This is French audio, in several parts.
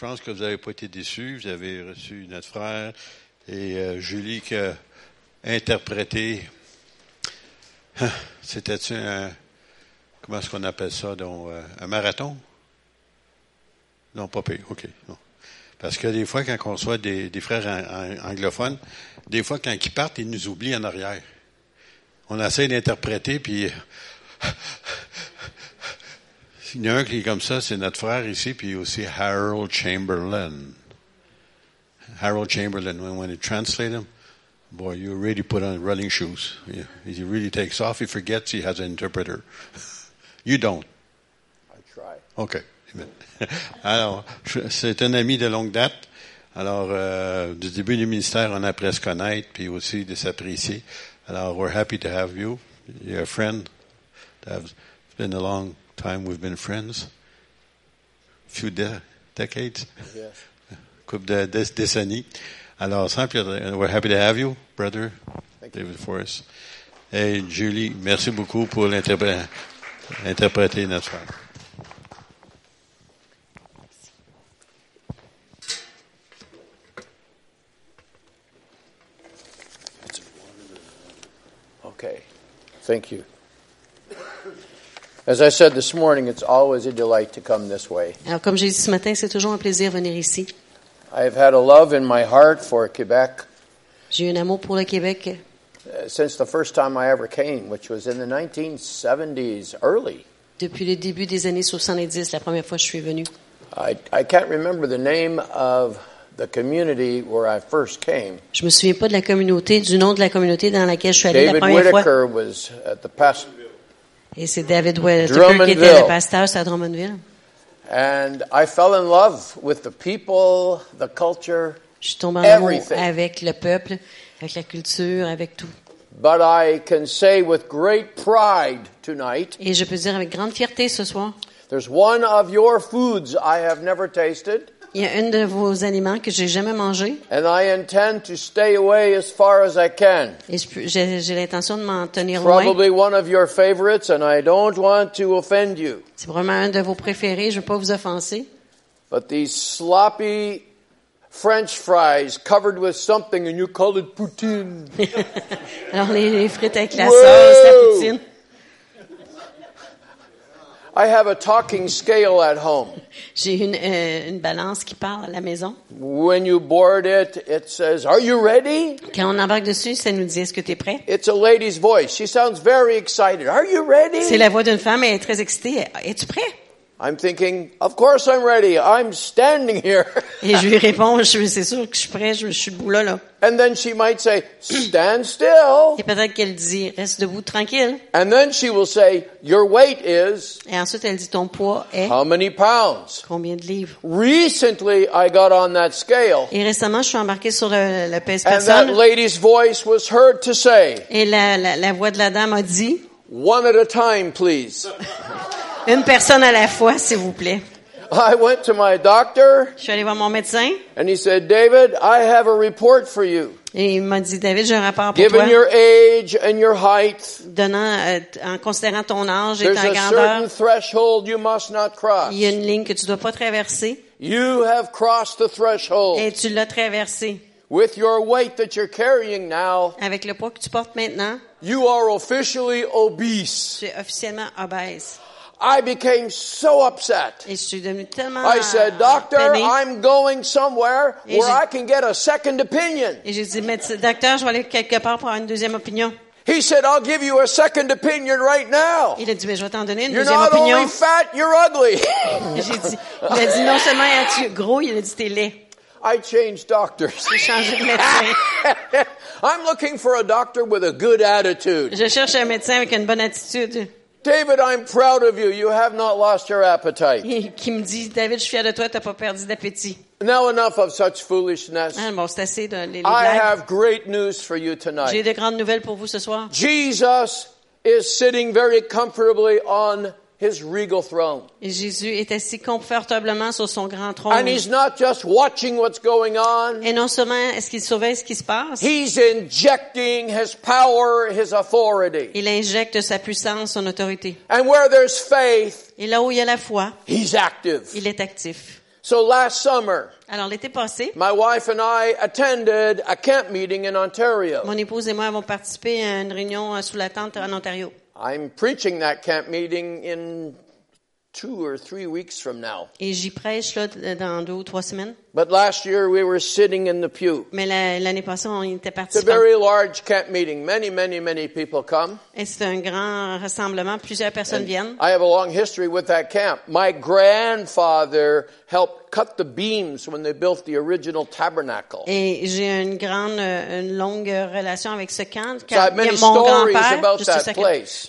Je pense que vous n'avez pas été déçus. Vous avez reçu notre frère et euh, Julie qui a interprété. Ah, C'était-tu un. Comment est-ce qu'on appelle ça? Donc, euh, un marathon? Non, pas pire. OK. Parce que des fois, quand on reçoit des, frères an- an- anglophones, des fois, quand ils partent, ils nous oublient en arrière. On essaie d'interpréter, puis il y en a un qui est comme ça, c'est notre frère ici, puis aussi Harold Chamberlain. Harold Chamberlain, when, when you translate him, boy, you really put on running shoes. Yeah, He really takes off, he forgets he has an interpreter. You don't. I try. OK. Amen. Alors, c'est un ami de longue date. Alors, euh, du début du ministère, on a appris à se connaître, puis aussi de s'apprécier. Alors, we're happy to have you. You're a friend. It's been a long time we've been friends. Few de- decades, Yes. couple de, décennies. Alors, sans plus, we're happy to have you, brother Thank you. David Forrest. Et Julie, merci beaucoup pour l'interpré- interpréter notre frère. Okay. Thank you. As I said this morning, it's always a delight to come this way. Alors, comme j'ai dit ce matin, c'est toujours un plaisir de venir ici. I have had a love in my heart for Quebec J'ai eu un amour pour le Québec uh, since the first time I ever came, which was in the 1970s, early. depuis le début des années 70, la première fois que je suis venue. I, I can't remember the name of the community where I first came. Je me souviens pas de la communauté, du nom de la communauté dans laquelle je suis allée la David première fois. Whitaker was at the past, Et c'est David Whittaker qui était le pasteur à Drummondville. and I fell in love with the people, the culture, Je suis tombée en amour avec le peuple, avec la culture, avec tout. but I can say with great pride tonight Et je peux dire avec grande fierté ce soir, There's one of your foods I have never tasted, il y a un de vos aliments que j'ai jamais mangé and I intend to stay away as far as I can. et j'ai l'intention de m'en tenir loin. Probably one of your favorites, and I don't want to offend you. C'est vraiment un de vos préférés, je veux pas vous offenser. But these sloppy French fries covered with something, and you call it poutine. Alors les, les frites avec la sauce, la poutine. I have a talking scale at home. J'ai une, euh, une balance qui parle à la maison. When you board it, it says, Are you ready? Quand on embarque dessus, ça nous dit est-ce que tu es prêt? It's a lady's voice. She sounds very excited. Are you ready? C'est la voix d'une femme, elle est très excitée. Es-tu prêt? I'm thinking, Of course I'm ready. I'm standing here. Et je lui réponds, je c'est sûr que je suis prêt, je, je suis debout là, là. And then she might say, Stand still. Et peut-être qu'elle dit, reste debout tranquille. And then she will say, Your weight is Et ensuite, elle dit, ton poids est how many pounds? combien de livres? Recently, I got on that scale, Et récemment, je suis embarquée sur le, le pèse and that lady's voice was heard to say, Et la, la, la voix de la dame a dit, One at a time, please. une personne à la fois, s'il vous plaît. I went to my doctor, Je suis allée voir mon médecin and he said, David, I have a report for you. et il m'a dit, David, j'ai un rapport pour Given toi. your age and your height, Donnant, euh, en considérant ton âge et ta grandeur, you must not cross. il y a une ligne que tu dois pas traverser You have crossed the threshold. et tu l'as traversée. With your weight that you're carrying now, Avec le poids que tu portes maintenant, you are officially obese. tu es officiellement obèse. I became so upset. Et je suis tellement I said, Doctor. I'm going somewhere Et where I can get a second opinion. Et j'ai dit, médecin, docteur, je vais aller quelque part pour avoir une deuxième opinion. He said, I'll give you a second opinion right now. Il a dit, mais je vais t'en donner une You're deuxième not only fat, you're ugly. J'ai dit, il a dit, non seulement es-tu gros, il a dit, t'es laid. I changed doctors. J'ai changé de médecin. I'm looking for a doctor with a good attitude. Je cherche un médecin avec une bonne attitude David, I'm proud of you. You have not lost your appetite. et qui me dit, David, je suis fier de toi, t'as pas perdu d'appétit. Now enough of such foolishness. Ah, bon, c'est assez de les, les I have great news for you tonight. J'ai de grandes nouvelles pour vous ce soir. Jesus is sitting very comfortably on his regal throne. Et Jésus est assis confortablement sur son grand trône. And he's not just watching what's going on. Et non seulement est-ce qu'il surveille ce qui se passe, He's injecting his power, his authority. il injecte sa puissance, son autorité. And where there's faith, Et là où il y a la foi, he's active. il est actif. So last summer, Alors, l'été passé, my wife and I attended a camp meeting in Ontario. mon épouse et moi avons participé à une réunion euh, sous la tente en Ontario. I'm preaching that camp meeting in two or three weeks from now. Et j'y prêche là, dans deux ou trois semaines. But last year we were sitting in the pew. Mais l'année passée, on était It's a very large camp meeting. Many, many, many people come. Et c'est un grand rassemblement. Plusieurs personnes viennent. I have a long history with that camp. My grandfather helped cut the beams when they built the original tabernacle. Et j'ai une grande, une longue relation avec ce camp. Many mon grand-père,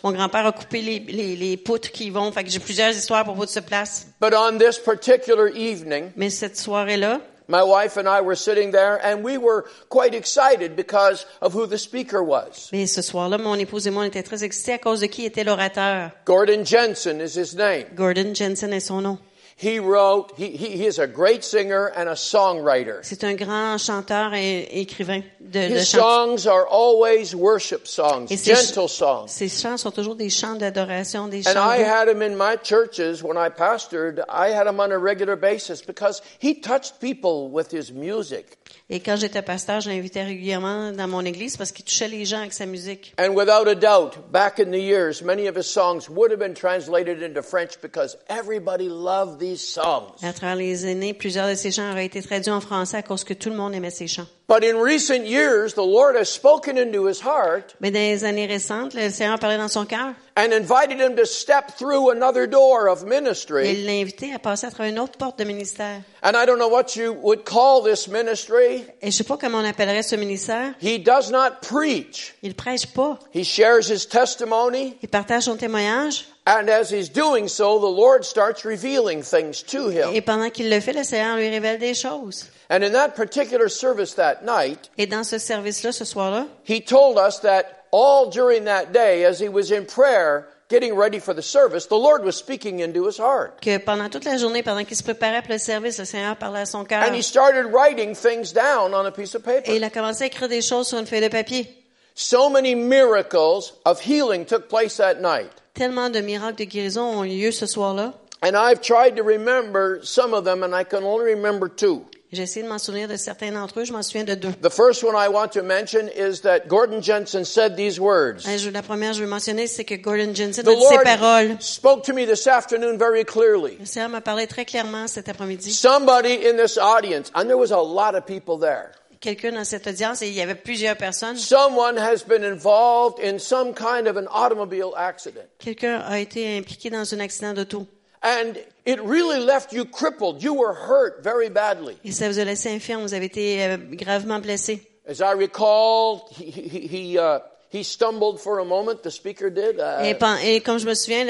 mon grand-père a coupé les, les, les poutres qui vont. Fait que j'ai plusieurs histoires à propos de ce place. But on this particular evening, Mais cette soirée-là, my wife and I were sitting there and we were quite excited because of who the speaker was. mais ce soir-là, mon épouse et moi, on était très excités à cause de qui était l'orateur. Gordon Jensen is his name. Gordon Jensen est son nom. He wrote, he, he, he is a great singer and a songwriter. C'est un grand chanteur et écrivain de, de His chants. songs are always worship songs, Et ses, gentle songs. ses chants sont toujours des chants d'adoration, des chants. And I had him in my churches when I pastored. I had him on a regular basis because he touched people with his music. Et quand j'étais pasteur, je l'invitais régulièrement dans mon église parce qu'il touchait les gens avec sa musique. And without a doubt, back in the years, many of his songs would have been translated into French because everybody loved these songs. À travers les années, plusieurs de ses chants auraient été traduits en français à cause que tout le monde aimait ses chants. But in recent years, the Lord has spoken into his heart Mais dans les années récentes, le Seigneur parlait dans son cœur and invited him to step through another door of et ministry. il l'a invité à passer à travers une autre porte de ministère. And I don't know what you would call this ministry. Et je sais pas comment on appellerait ce ministère. He does not preach. Il prêche pas. He shares his testimony. Il partage son témoignage. And as he's doing so, the Lord starts revealing things to him. Et pendant qu'il le fait, le Seigneur lui révèle des choses. And in that particular service that night, Et dans ce service-là, ce soir-là, he told us that all during that day, as he was in prayer, getting ready for the service, the Lord was speaking into his heart. que pendant toute la journée, pendant qu'il se préparait pour le service, le Seigneur parlait à son cœur. And he started writing things down on a piece of Et paper. il a commencé à écrire des choses sur une feuille de papier. So many miracles of healing took place that night. Tellement de miracles de guérison ont eu lieu ce soir-là. And I've tried to remember some of them, and I can only remember two. J'ai essayé de m'en souvenir de certains d'entre eux. Je m'en souviens de deux. The first one I want to mention is that Gordon Jensen said these words. La première, je veux mentionner, c'est que Gordon Jensen a dit ces paroles. spoke to me this afternoon very clearly. Le Seigneur m'a parlé très clairement cet après-midi. Somebody in this audience, and there was a lot of people there. Quelqu'un dans cette audience, et il y avait plusieurs personnes, Someone has been involved in some kind of an automobile accident. quelqu'un a été impliqué dans un accident d'auto. And it really left you crippled. You were hurt very badly. Et ça vous a laissé infirme, vous avez été euh, gravement blessé. As I recall, he, he, he, uh, he stumbled for a moment, the speaker did. Et, Uh, pen- et comme je me souviens,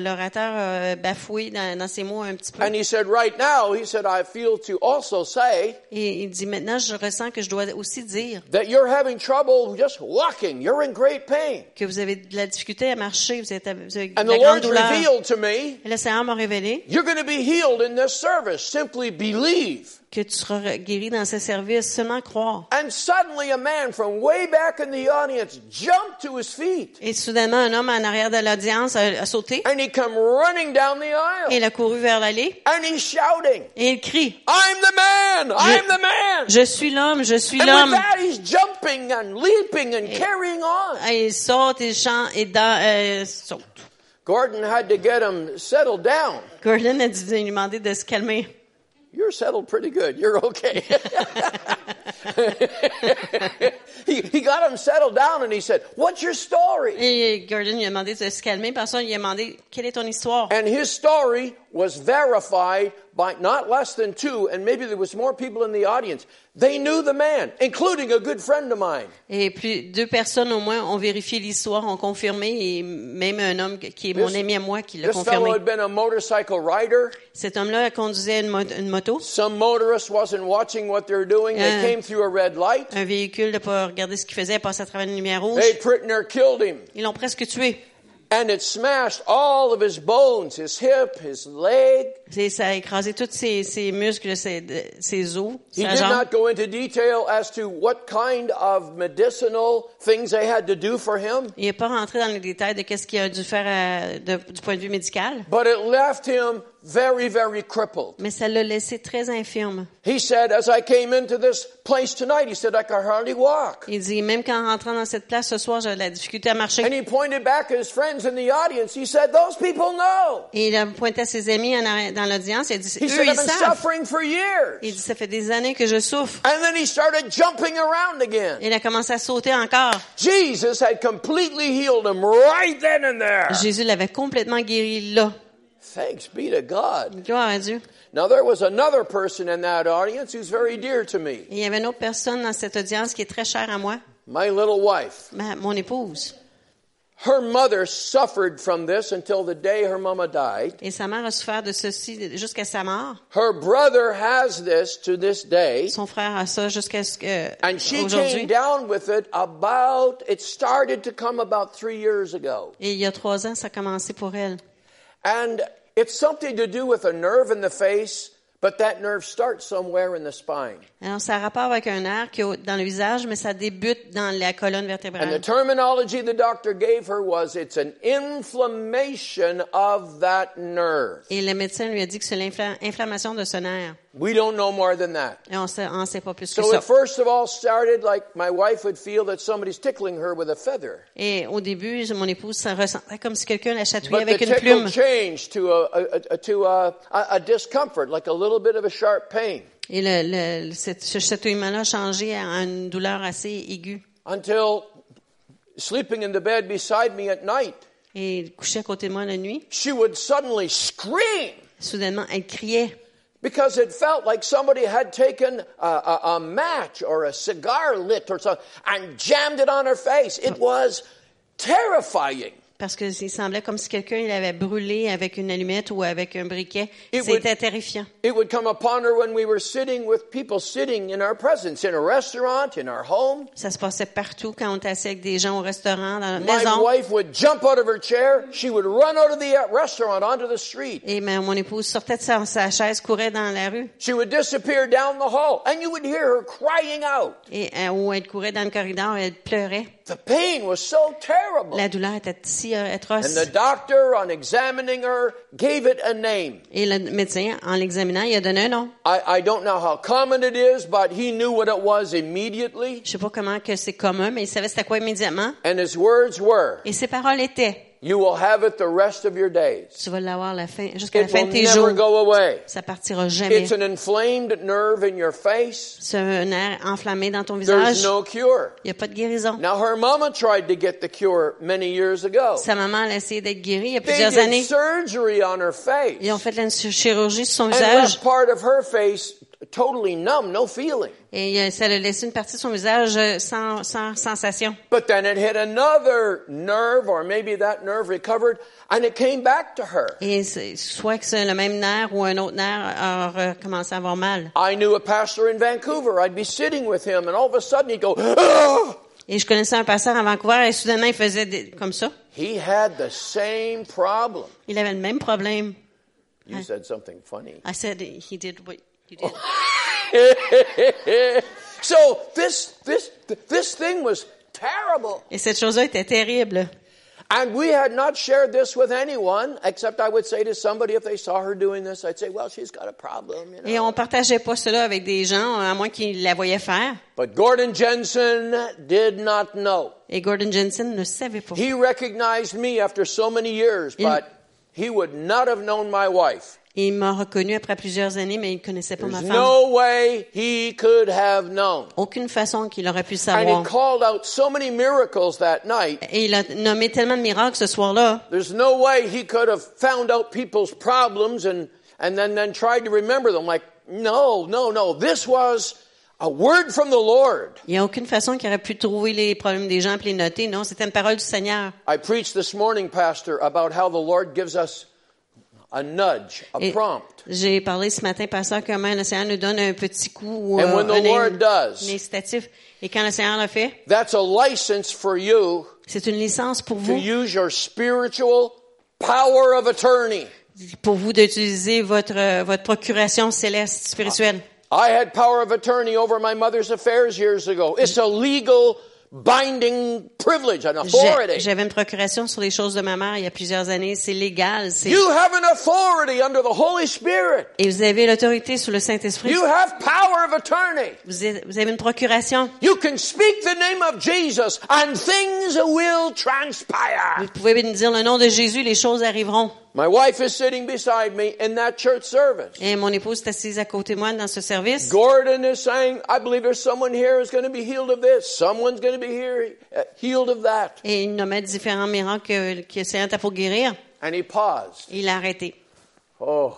l'orateur a bafoué dans, dans ses mots un petit peu. and he said, right now, he said, I feel to also say Et il dit, maintenant, je ressens que je dois aussi dire that you're having trouble just walking. You're in great pain. que vous avez de la difficulté à marcher, vous, êtes, vous avez de And la the grande Lord douleur. revealed to me, Et le Seigneur m'a révélé you're going to be healed in this service. Simply believe. Que tu seras guéri dans ce service, seulement croire. And suddenly a man from way back in the audience jumped to his feet. Et soudainement, un homme en arrière de l'audience a, a sauté And he come running down the et aisle. il a couru vers l'allée And he's shouting, et il crie, I'm the man! I'm the man! je suis l'homme, je suis And with l'homme. that, he's jumping and leaping and carrying on. Et il saute, il chante et dans, euh, saute. Gordon had to get him settled down. Gordon a dû lui demander de se calmer. You're settled pretty good. You're okay. he, he got him settled down and he said, What's your story? Et Gordon lui a demandé de se calmer. Par ça, il lui a demandé, quelle est ton histoire? And his story was verified by not less than two, and maybe there was more people in the audience. They knew the man, including a good friend of mine. Et puis, deux personnes au moins ont vérifié l'histoire, ont confirmé, et même un homme qui est mon This- ami à moi qui l'a This fellow confirmé. had been a motorcycle rider. Cet homme-là conduisait une, mo- une moto, Some motorist wasn't watching what they were doing. They Uh. came through a red light. un véhicule de pas regarder ce qu'il faisait, passer à travers une lumière rouge. They killed him. Ils l'ont presque tué. And it smashed all of his bones, his hip, his leg. C'est- Ça a écrasé tous ses, ses muscles, ses, de- ses os, He did not go into detail as to what kind of medicinal things they had to do for him, Il n'est pas rentré dans les détails de qu'est-ce qu'il a dû faire euh, de- du point de vue médical. but it left him very, very crippled. Mais ça l'a laissé très infirme. He said, as I came into this place tonight, he said, I could hardly walk. Il dit, même qu'en rentrant dans cette place ce soir, j'avais de la difficulté à marcher. And he pointed back at his friends in the audience. He said, those people know. Et il a pointé à ses amis en dans l'audience. Il a dit, He eux, said, ils I've been savent. suffering for years. Il dit, ça fait des années que je souffre. And then he started jumping around again. Il a commencé à sauter encore. Jesus had completely healed him right then and there. Jésus l'avait complètement guéri là. Thanks be to God. Gloire à Dieu. Now there was another person in that audience who's very dear to me. Il y avait une autre personne dans cette audience qui est très chère à moi, My little wife. ma- mon épouse. Her mother suffered from this until the day her mama died. Et sa mère a souffert de ceci jusqu'à sa mort. Her brother has this to this day. Son frère a ça jusqu'à ce que And she came down with it about, it started to come about three years ago. Et il y a trois ans, ça a commencé pour elle. And it's something to do with a nerve in the face, but that nerve starts somewhere in the spine. Alors, ça a rapport avec un nerf qui est dans le visage, mais ça débute dans la colonne And the vertébrale. terminology the doctor gave her was it's an inflammation of that nerve. Et le médecin lui a dit que c'est l'inflammation de ce nerf. We don't know more than that. Et on sait, on sait pas plus que So ça. it first of all started like my wife would feel that somebody's tickling her with a feather. Et au début, mon épouse se ressentait comme si quelqu'un la chatouillait avec une plume. changed to a, a, a- to a, a, a discomfort, like a little bit of a sharp pain, Et le, le, cette- ce chatouillement-là a changé à une douleur assez aiguë. until sleeping in the bed beside me at night, Et il couchait à côté de moi la nuit. she would suddenly scream Soudainement, elle criait. Because it felt like somebody had taken a, a, a match or a cigar lit or something and jammed it on her face. It was terrifying. Parce que il semblait comme si quelqu'un l'avait brûlé avec une allumette ou avec un briquet. It C'était terrifiant. It would come upon her when we were sitting with people sitting in our presence, in a restaurant, in our home. Ça se passait partout quand on était assis avec des gens au restaurant, dans la My maison. wife would jump out of her chair. She would run out of the restaurant onto the street. Et ma- mon épouse sortait de sa, sa chaise, courait dans la rue. She would disappear down the hall, and you would hear her crying out. Et euh, où elle courait dans le corridor, elle pleurait. The pain was so terrible. La douleur était si euh, And the doctor, on examining her, gave it a name. Et le médecin, en l'examinant, il a donné un nom. I, I don't know how common it is, but he knew what it was immediately. Je sais pas comment que c'est commun, mais il savait c'était quoi immédiatement. And his words were, Et ses paroles étaient, You will have it the rest of your days. tu vas l'avoir la fin, jusqu'à la fin de tes jours. go away. Ça partira jamais. It's an inflamed nerve in your face. C'est un nerf enflammé dans ton There's visage. no cure. Il n'y a pas de guérison. Now, her mama tried to get the cure many years ago. Sa maman a essayé d'être guérie il y a They plusieurs did années. surgery on her face Ils ont fait la chirurgie sur son and visage left part of her face totally numb, no feeling. et euh, ça a laissé une partie de son visage euh, sans, sans sensation. But then it hit another nerve, or maybe that nerve recovered, and it came back to her. Et soit que c'est le même nerf ou un autre nerf a recommencé à avoir mal. I knew a pastor in Vancouver. I'd be sitting with him, and all of a sudden he'd go, "Ah!" Et je connaissais un pasteur à Vancouver et soudainement il faisait des- comme ça. He had the same problem. Il avait le même problème. You said something funny. I said he did what you did. so this this this thing was terrible. Et cette chose-là était terrible. And we had not shared this with anyone, except I would say to somebody if they saw her doing this, I'd say, well, she's got a problem, you Et on partageait pas cela avec des gens, à moins qu'ils la voyaient faire. But Gordon Jensen did not know. Et Gordon Jensen ne savait pas. He recognized me after so many years, Il- but he would not have known my wife. Il m'a reconnu après plusieurs années, mais il connaissait pas ma femme. no way he could have known. Aucune façon qu'il aurait pu And savoir. he called out so many miracles that night. Et il a nommé tellement de miracles ce soir-là. There's no way he could have found out people's problems and, and then, then tried to remember them. Like, no, no, no. This was a word from the Lord. Il n'y a aucune façon qu'il aurait pu trouver les problèmes des gens et les noter. Non, c'était une parole du Seigneur. I preached this morning, Pastor, about how the Lord gives us a nudge, a prompt. j'ai parlé ce matin, pasteur, comment le Seigneur nous donne un petit coup ou And euh, when the un, Lord does- un incitatif. Et quand le Seigneur le fait, That's a license for you c'est une licence pour to vous, use your spiritual power of attorney. pour vous d'utiliser votre, euh, votre procuration céleste spirituelle. I had power of attorney over my mother's affairs years ago. It's a legal binding privilege and authority. J'avais une procuration sur les choses de ma mère il y a plusieurs années. C'est légal. c'est- You have an authority under the Holy Spirit. Et vous avez l'autorité sous le Saint-Esprit. You have power of attorney. Vous avez une procuration. You can speak the name of Jesus and things will transpire. Vous pouvez dire le nom de Jésus, les choses arriveront. My wife is sitting beside me in that church service. Et mon épouse est assise à côté de moi dans ce service. Gordon is saying, I believe there's someone here who's going to be healed of this. Someone's going to be here uh, healed of that. Et il nommait différents miracles que- qui essayaient pour guérir. And he paused. Il a arrêté. Oh,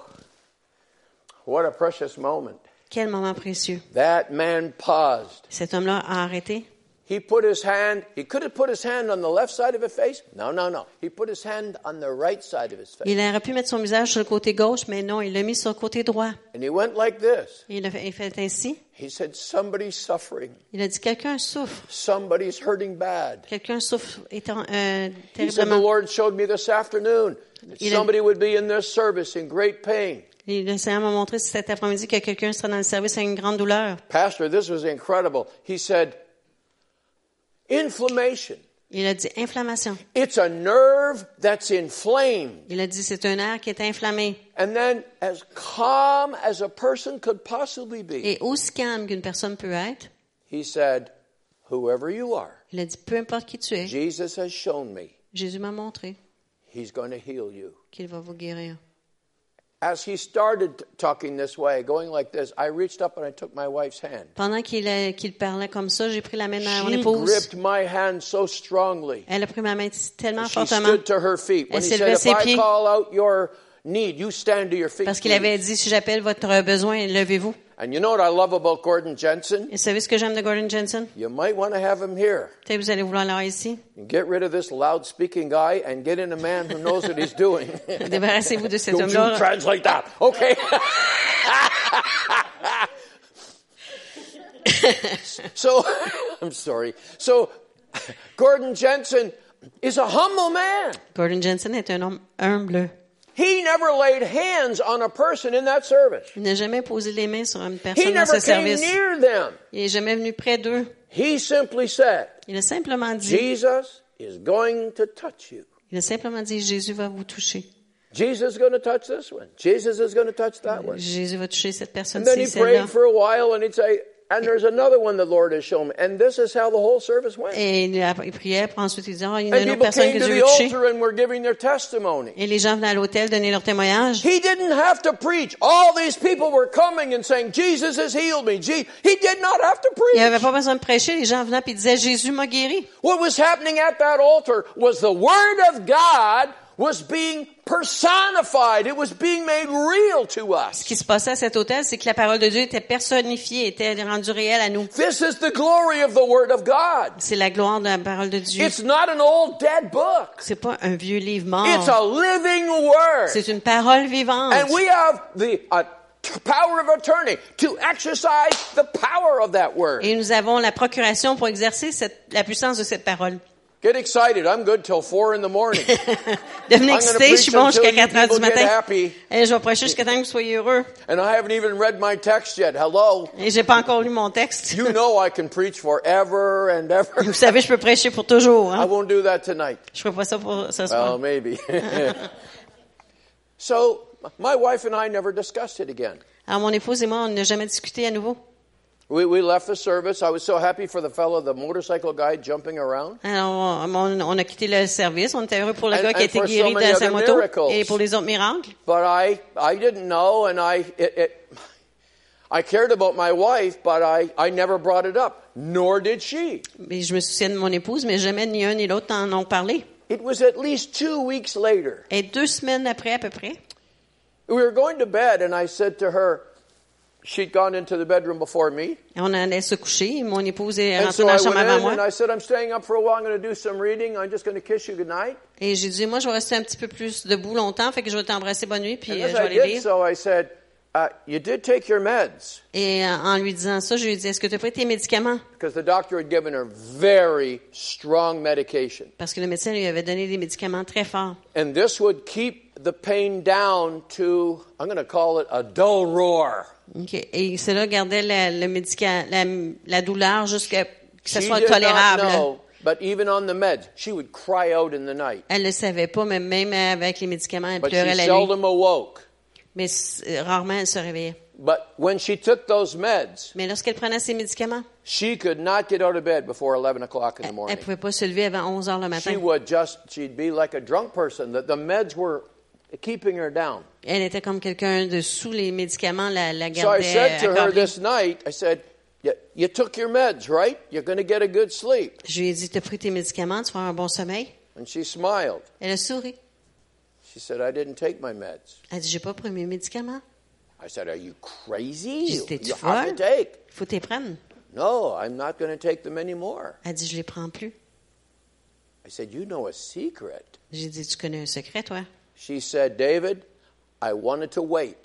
what a precious moment. Quel moment précieux. That man paused. Cet homme-là a arrêté. He put his hand, he could have put his hand on the left side of his face. No, no, no. He put his hand on the right side of his face. Il aurait pu mettre son visage sur le côté gauche, mais non, il l'a mis sur le côté droit. And he went like this. Il a fait, il fait ainsi. He said, Somebody's suffering. Il a dit, quelqu'un souffre. Somebody's hurting bad. Quelqu'un souffre étant, euh, He said, The. Lord showed me this afternoon that Il a- somebody would be in this service in great pain. Le Seigneur m'a montré cet après-midi que quelqu'un sera dans le service avec une grande douleur. Pastor, this was incredible. He said, Inflammation. Il a dit inflammation. It's a nerve that's inflamed. Il a dit c'est un air qui est inflammé. And then, as calm as a person could possibly be, Et aussi calme qu'une personne peut être, he said, Whoever you are, il a dit peu importe qui tu es, Jesus has shown me Jésus m'a montré he's going to heal you. qu'il va vous guérir. Pendant qu'il qu'il parlait comme ça, j'ai pris la main de mon épouse. gripped my hand so strongly. Elle a pris ma main tellement She fortement stood to her feet. When Elle he s'est said, levée à ses I pieds. call out your need, you stand to your feet. parce qu'il avait please." dit si j'appelle votre besoin, levez-vous. And you know what I love about Gordon Jensen? Et savez ce que j'aime de Gordon Jensen? You might want to have him here. Peut-être vous allez vouloir l'avoir ici. And get rid of this loud speaking guy and get in a man who knows what he's doing. Débarrassez-vous de cet Don't you translate that. Okay. so, I'm sorry. So, Gordon Jensen is a humble man. Gordon Jensen est un homme humble. He never laid hands on a person in that service. Il n'a jamais posé les mains sur une He personne dans never ce came service. near them. Il n'est jamais venu près d'eux. He simply said, Il a simplement dit, Jesus is going to touch you. il a simplement dit, Jésus va vous toucher. Jesus is going to touch this one. Jesus is going to touch that one. Jésus va toucher cette And personne-ci, then he celle-là. prayed for a while and he'd say, and there's another one the Lord has shown me. And this is how the whole service went. Et il, a- priait, puis ensuite il disait, oh, il y a And une autre personne que Dieu the veut altar and were giving their testimony. Et les gens venaient à l'hôtel donner leur témoignage. He didn't have to preach. All these people were coming and saying, Jesus has healed me. He did not have to Il n'avait preach. pas besoin de prêcher. Les gens venaient et disaient, Jésus m'a guéri. What was happening at that altar was the Word of God was being personified. It was being made real to Ce us. qui se passait à cet hôtel, c'est que la parole de Dieu était personnifiée, était rendue réelle à nous. This is the glory of the Word of God. C'est la gloire de la parole de Dieu. It's not an old dead book. C'est pas un vieux livre It's mort. a living Word. C'est une parole vivante. And we have the uh, power of attorney to exercise the power of that Word. Et nous avons la procuration pour exercer cette- la puissance de cette parole. Get excited. I'm good till 4 in the morning. Devenez excité, je suis bon jusqu'à you 4 heures du matin. happy. Et je vais prêcher jusqu'à temps que vous soyez heureux. And I haven't even read my text yet. Hello? Et j'ai pas encore lu mon texte. You know I can preach forever and ever. Vous savez, je peux prêcher pour toujours. I Hein? won't do that tonight. Je ferai pas ça pour ce Well, soir. maybe. so, my wife and I never discussed it again. Alors, mon épouse et moi, on n'a jamais discuté à nouveau. We, we left the service. I was so happy for the fellow, the motorcycle guy jumping around. Alors, uh, on, on- a quitté le service. On était heureux pour le And- gars qui a and été for so guéri de sa moto miracles. et pour les autres miracles. But I, I didn't know, and I, it, it, I cared about my wife, but I, I never brought it up, nor did she. Je me souciais de mon épouse, mais jamais ni un ni l'autre ont parlé. It was at least two weeks later. Et deux semaines après, à peu près, We were going to bed, and I said to her, she'd gone into the bedroom before me. on allait se coucher. Mon épouse est And rentrée dans I la chambre avant and moi. I said, I'm staying up for a while. I'm going to do some reading. I'm just going to kiss you goodnight. Et j'ai dit, moi, je vais rester un petit peu plus debout longtemps, fait que je vais t'embrasser bonne nuit, puis euh, je vais aller lire. so, I said, uh, you did take your meds. Et euh, en lui disant ça, je lui ai dit, est-ce que tu as pris tes médicaments? Because the doctor had given her very strong medication. Parce que le médecin lui avait donné des médicaments très forts. And this would keep the pain down to, I'm going to call it a dull roar. Et cela gardait la, le médica- la, la douleur jusqu'à que ce She soit tolérable. but even on the meds, she would cry out in the night. Elle ne savait pas, mais même avec les médicaments, elle But pleurait she la nuit. awoke. Mais euh, rarement elle se réveillait. But when she took those meds, Mais lorsqu'elle prenait ses médicaments, she could not get out of bed before 11 o'clock in the elle ne morning. pouvait pas se lever avant 11 heures le She matin. would just, she'd be like a drunk person. The, the meds were keeping her down. Elle était comme quelqu'un de sous les médicaments, la, la So I gardait said to her this night, I said, you, you took your meds, right? You're going to get a good sleep. Je lui ai dit, tu as pris tes médicaments, tu vas avoir un bon sommeil. And she smiled. Elle a souri. She said, I didn't take my meds. Elle a dit, j'ai pas pris mes médicaments. I said, Are you crazy? J'ai You, dit, to folle? faut t'y prendre. No, I'm not going to take them anymore. Elle dit, je les prends plus. I said, You know a secret. J'ai dit, tu connais un secret, toi? She said, David, I wanted to wait.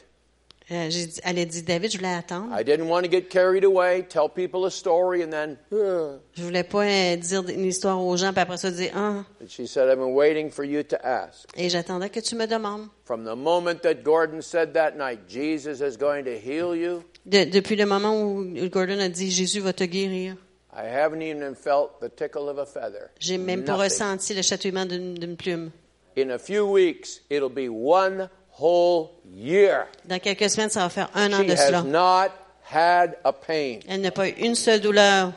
Euh, dit- elle a dit, David, je voulais attendre. I didn't want to get carried away, tell people a story, and then. Je voulais pas euh, dire une histoire aux gens, puis après ça dire, ah. And she said, I've been waiting for you to ask. Et j'attendais que tu me demandes. From the moment that Gordon said that night, Jesus is going to heal you, De- depuis le moment où Gordon a dit, Jésus va te guérir, I haven't even felt the tickle of a feather. j'ai même pas ressenti le chatouillement d'une plume. In a few weeks, it'll be one whole year. Dans quelques semaines, ça va faire un an She de has not had a pain. Elle n'a pas eu une seule douleur.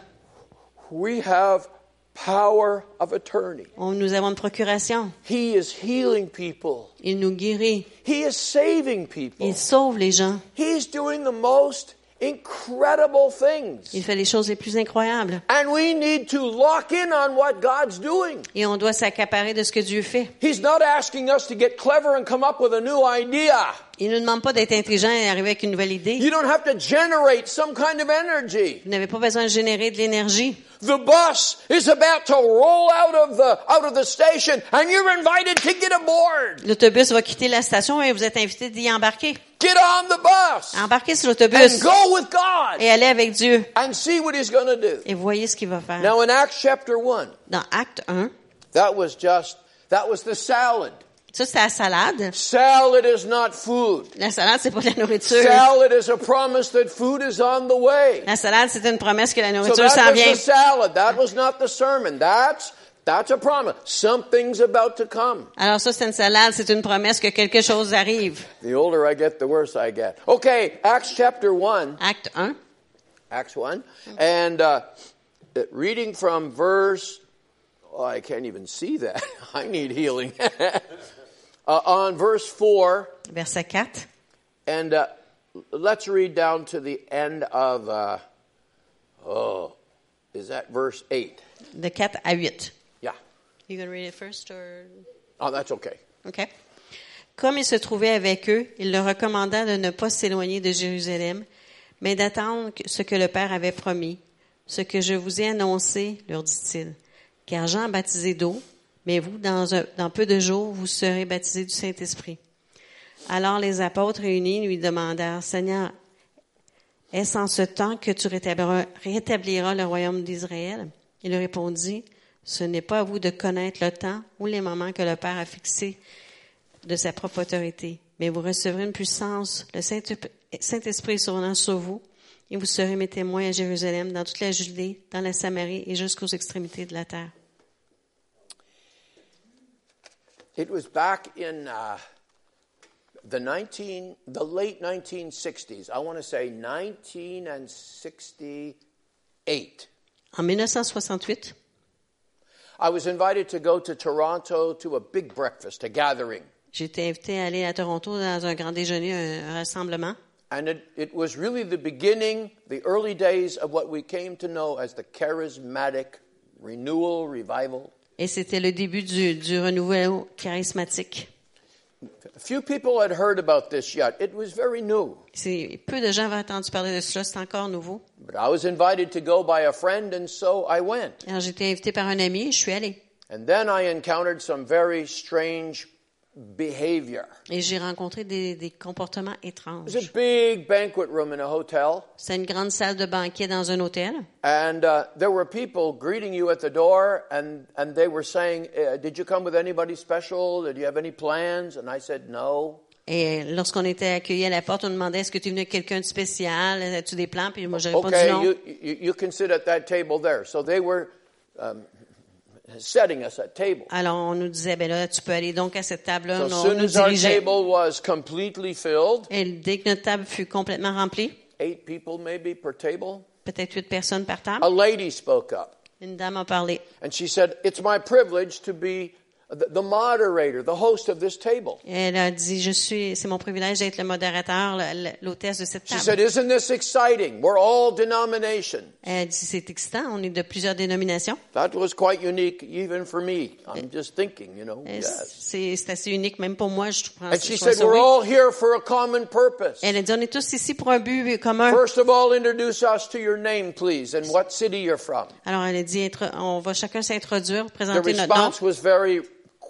We have power of attorney. On, nous avons une procuration. He is healing people. Il nous guérit. He is saving people. Il sauve les gens. He's doing the most incredible things. Il fait les choses les plus incroyables. And we need to lock in on what God's doing. Et on doit s'accaparer de ce que Dieu fait. He's not asking us to get clever and come up with a new idea. Il ne nous demande pas d'être intelligent et d'arriver avec une nouvelle idée. You don't have to generate some kind of energy. Vous n'avez pas besoin de générer de l'énergie. The bus is about to roll out of the out of the station and you're invited to get aboard. L'autobus va quitter la station et vous êtes invité d'y embarquer. Get on the bus Embarquez sur l'autobus. and go with God et allez avec Dieu. and see what he's going to do. Et voyez ce qu'il va faire. Now in Acts chapter 1, Dans Acte 1, that was just that was the salad. Ça c'est la salade. Salad is not food. La salade, c'est pas de la nourriture. Salad is a promise that food is on the way. La salade, c'est une promesse que la So nourriture s'en that was vient. the salad. That was not the sermon. That's that's a promise. Something's about to come. Alors ça, c'est une salade, c'est une promesse que quelque chose arrive. The older I get, the worse I get. Okay, Acts chapter 1. Acte 1, Acts 1. And uh, reading from verse, oh, I can't even see that. I need healing. uh, on verse 4, verset 4. and uh, let's read down to the end of, uh, oh, is that verse 8? De 4 à 8. Yeah. You gonna read it first or... Oh, that's okay. OK. Comme il se trouvait avec eux, il leur recommanda de ne pas s'éloigner de Jérusalem, mais d'attendre ce que le Père avait promis. Ce que je vous ai annoncé, leur dit-il. Car Jean a baptisé d'eau, mais vous, dans, peu de jours, vous serez baptisés du Saint-Esprit. Alors les apôtres réunis lui demandèrent, Seigneur, est-ce en ce temps que tu rétabliras, le royaume d'Israël? Il répondit, Ce n'est pas à vous de connaître le temps ou les moments que le Père a fixés de sa propre autorité, mais vous recevrez une puissance, le Saint- Saint-Esprit survenant sur vous, et vous serez mes témoins à Jérusalem, dans toute la Judée, dans la Samarie et jusqu'aux extrémités de la terre. It was back in uh, the 19, the late 1960s. I want to say 1968. En 1968, I was invited to go to Toronto to a big breakfast, a gathering. J'étais invité à aller à Toronto dans un grand déjeuner, un, un rassemblement. And it, it was really the beginning, the early days of what we came to know as the charismatic renewal, revival. Et c'était le début du, du renouveau charismatique. Few people had heard about this yet. It was very new. Peu de gens avaient entendu parler de cela, c'est encore nouveau. But I was invited to go by a friend, and so I went. Alors été invité par un ami et je suis allée. And then I encountered some very strange behavior. Et j'ai rencontré des, des comportements étranges. was a big banquet room in a hotel, C'était une grande salle de banquet dans un hôtel. and uh, there were people greeting you at the door, and, and they were saying, uh, Did you come with anybody special? Did you have any plans? And I said, No. Et lorsqu'on était accueillis à la porte, on demandait est-ce que tu es venu avec quelqu'un de spécial, as-tu des plans? Puis moi j'ai répondu Okay, non. you, you, you can sit at that table there. So they were um, Alors on nous disait ben là tu peux aller donc à cette table-là, So on, as on soon nous as our dirigeait. table was completely filled, Et dès que notre table fut complètement remplie, eight people maybe per table, peut-être huit personnes par table, a lady spoke up. une dame a parlé. And she said, It's my privilege to be the, the moderator, the host of this table. Elle a dit je suis, c'est mon privilège d'être le modérateur, l'hôtesse de cette She said, table. Isn't this exciting? We're all denominations. Elle a dit c'est excitant, on est de plusieurs dénominations. That was quite unique even for me. I'm just thinking, you know. C'est assez unique même pour moi, je trouve And she said, We're all here for a common purpose. Elle a dit on est tous ici pour un but commun. First of all, introduce us to your name, please, and what city you're from. Alors elle a dit on va chacun s'introduire, The présenter notre nom. response was very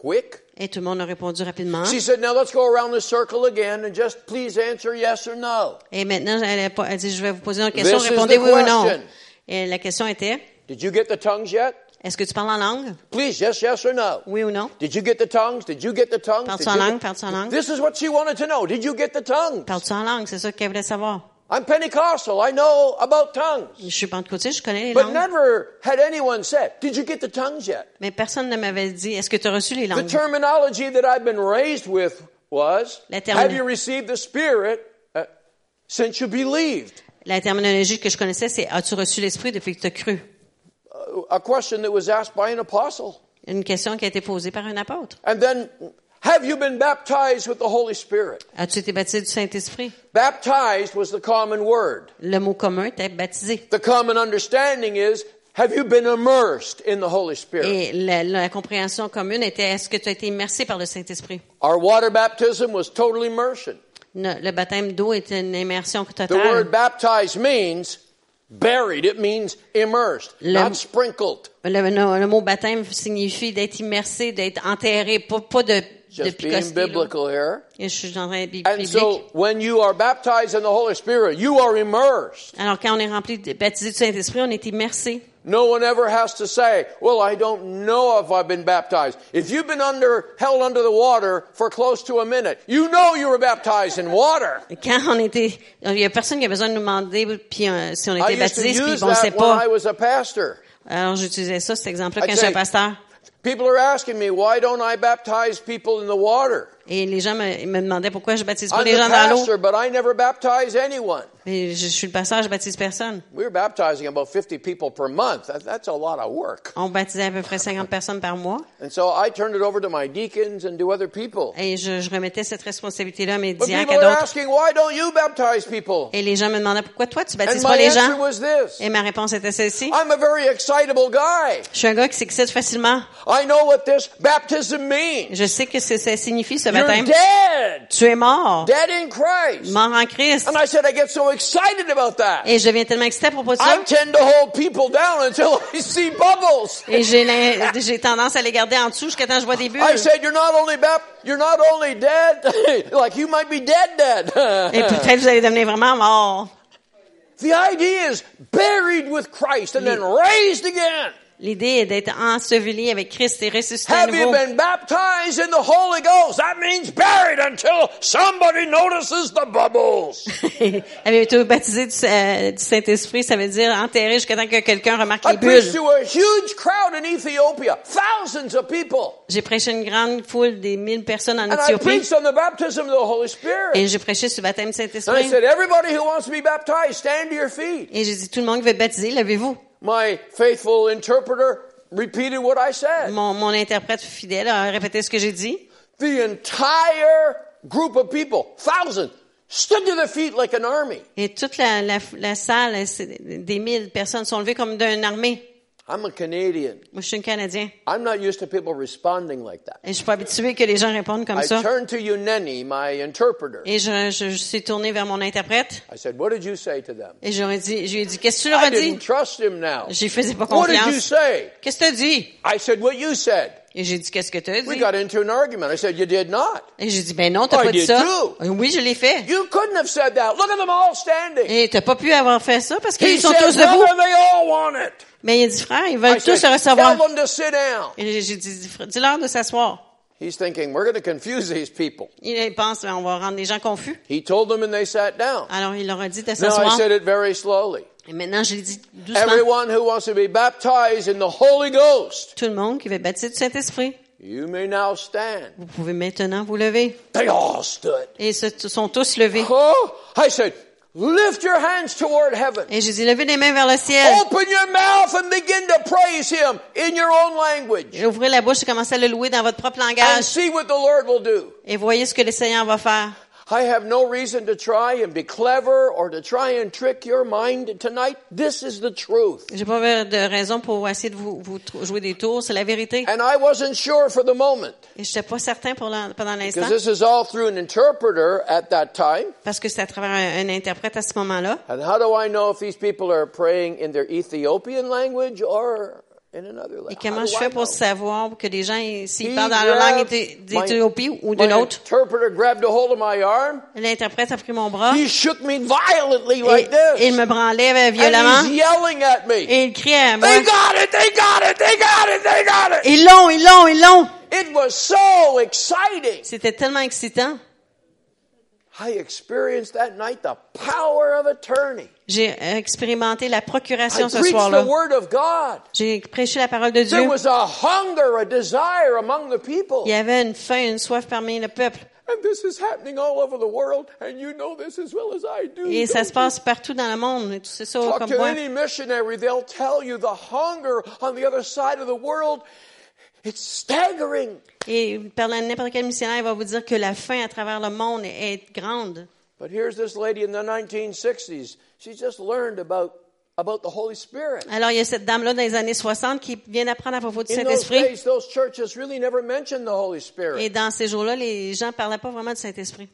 quick. Et tout le monde a répondu rapidement. She said, Now let's go around the circle again and just please answer yes or no. Et maintenant, elle a, dit, je vais vous poser une question, This is répondez oui ou non? question. Et la question était, Did you get the tongues yet? est-ce que tu parles en langue? Please, yes, yes or no. Oui ou non? Did you get the tongues? Did you get the tongues? Parles-tu en langue? Parles-tu en langue? This is what she wanted to know. Did you get the tongues? Parles-tu en langue? C'est ça qu'elle voulait savoir. I'm Pentecostal. I know about tongues. Je suis pentecôtiste, je connais les But langues. never had anyone said, Did you get the tongues yet? Mais personne ne m'avait dit, est-ce que tu as reçu les The langues? terminology that I've been raised with was, Have you received the Spirit uh, since you believed? La terminologie que je connaissais, c'est, as-tu reçu l'esprit depuis que tu as cru? Uh, A question that was asked by an apostle. Une question qui a été posée par un apôtre. And then, Have you been baptized with the Holy Spirit? As-tu été baptisé du Saint-Esprit? Baptized was the common word. Le mot commun était baptisé. The common understanding is, have you been immersed in the Holy Spirit? Et la, la compréhension commune était, est-ce que tu as été immersé par le Saint-Esprit? Our water baptism was total immersion. Le, le baptême d'eau était une immersion The word totale. baptized means buried. It means immersed, Le- not sprinkled. Le, le- le mot baptême signifie d'être immersé, d'être enterré, pas, pas de Just being biblical here. Et je suis en train de And biblique. so when you are baptized in the Holy Spirit, you are immersed. Alors quand on est rempli, de, baptisé du Saint-Esprit, on est immersé. No one ever has to say, well, I don't know if I've been baptized. If you've been under, held under the water for close to a minute, you know you were baptized in water. Quand on était, il y a personne qui a besoin de nous demander puis, euh, si on I était used to baptisé, puis use on ne sait that when pas. I was a pastor. Alors j'utilisais ça, cet exemple-là, I'd quand j'étais say- pasteur. People are asking me, why don't I baptize people in the water? Et les gens me, me demandaient pourquoi je baptise pas I'm les gens dans l'eau. Mais je, je suis le pasteur, je baptise personne. We were baptizing about 50 people per month. That, that's a lot of work. On baptisait à peu près 50 personnes par mois. And so I turned it over to my deacons and to other people. Et je, je remettais cette responsabilité-là à mes But diacres, are d'autres. asking, why don't you baptize people? Et les gens me demandaient pourquoi toi tu baptises pas les gens? Et ma réponse était celle-ci. I'm a very excitable guy. Je suis un gars qui s'excite facilement. I know what this baptism means. Je sais que c'est- ça signifie ce baptême. dead. Tu es mort. Dead in Christ. Mort en Christ. And I said, I get so excited about that. Et je deviens tellement excitée à propos de ça. I tend to hold people down until I see bubbles. Et j'ai tendance à les garder en dessous jusqu'à temps que je vois des bulles. I said, you're not only bap- you're not only dead, like you might be dead Et dead. peut-être vous allez devenir vraiment mort. the idea is buried with Christ and then raised again. L'idée est d'être enseveli avec Christ et ressuscité à Have you nouveau. been baptized in the Holy Ghost? That means buried until somebody notices the bubbles. Avez été baptisé du, euh, du Saint-Esprit, ça veut dire enterré jusqu'à temps que quelqu'un remarque I les preached bulles. to a huge crowd in Ethiopia, thousands of people. J'ai prêché une grande foule des mille personnes en And I Éthiopie. preached on the baptism of the Holy Et Spirit. j'ai prêché sur le baptême du And I Saint-Esprit. said, everybody who wants to be baptized, stand to your feet. Et j'ai dit, tout le monde qui veut être baptisé, levez-vous. My faithful interpreter repeated what I said. Mon, mon interprète fidèle a répété ce que j'ai dit. The entire group of people, thousands, stood to their feet like an army. Et toute la, la, la salle, des mille personnes sont levées comme d'une armée. I'm a Canadian. Moi, je suis un Canadien. I'm not used to people responding like that. Et je suis pas habituée que les gens répondent comme I ça. turned to Uneni, my interpreter. Et je, je, je suis tournée vers mon interprète. I said, What did you say to them? Et j'aurais dit, je lui ai dit, qu'est-ce que tu leur as I dit? didn't trust him now. J'y faisais pas What did you confiance. say? Qu'est-ce que tu as dit? I said, What you said. Et j'ai dit, qu'est-ce que tu as We dit? got into an argument. I said, You did not. Et j'ai dit, ben non, t'as I pas dit did ça. too. Oui, je l'ai fait. You couldn't have said that. Look at them all standing. Et t'as pas pu avoir fait ça parce He qu'ils sont said, tous debout. Brother, they all want it. Mais il a dit, frère, ils I veulent said, tous le recevoir. Tell them to sit down. Et j'ai dit, dis-leur de s'asseoir. He's thinking, we're going to confuse these people. Il pense, on va rendre les gens confus. He told them and they sat down. Alors, il leur a dit de Now I s'asseoir. said it very slowly. Et maintenant, je l'ai dit doucement. Everyone who wants to be baptized in the Holy Ghost, Tout le monde qui veut baptisé du Saint-Esprit, you may now stand. vous pouvez maintenant vous lever. They all stood. Et ils se sont tous levés. Oh, I said, lift your hands toward heaven. Et Jésus, levez les mains vers le ciel. Open your mouth and begin to praise Him in your own language. Ouvrez la bouche et commencez à le louer dans votre propre And langage. see what the Lord will do. Et voyez ce que le Seigneur va faire. I have no reason to try and be clever or to try and trick your mind tonight. This is the truth. J'ai pas de raison pour essayer de vous, vous jouer des tours. C'est la vérité. And I wasn't sure for the moment Et je n'étais pas certain pour pendant l'instant. because this is all through an interpreter at that time. Parce que c'est à travers un, un interprète à ce moment-là. And how do I know if these people are praying in their Ethiopian language or Et language? comment je fais pour savoir que les gens, s'ils parlent dans leur langue d'Éthiopie ou d'une autre, l'interprète a pris mon bras He shook me violently et like this. il me branlait euh, and violemment he's yelling at me. et il criait à moi. They got it, they got it, they got it, they got it. Ils l'ont, ils l'ont, ils l'ont. It was so exciting. C'était tellement excitant. J'ai expérimenté la I procuration ce preached the soir-là. word of God. J'ai prêché la parole de There Dieu. was a hunger, a desire among the people. Il y avait une faim, une soif parmi le peuple. And this is happening all over the world, and you know this as well as I do. Et ça se passe partout dans le monde. Et tu sais ça? Talk comme to moi. any missionary, they'll tell you the hunger on the other side of the world. It's staggering. Et parlant de n'importe quel missionnaire, il va vous dire que la faim à travers le monde est grande. But here's this lady in the 1960s. She just learned about, about the Holy Spirit. Alors, il y a cette dame-là dans les années 60 qui vient d'apprendre à propos du Saint-Esprit. really never mentioned the Holy Et dans ces jours-là, les gens ne parlaient pas vraiment du Saint-Esprit.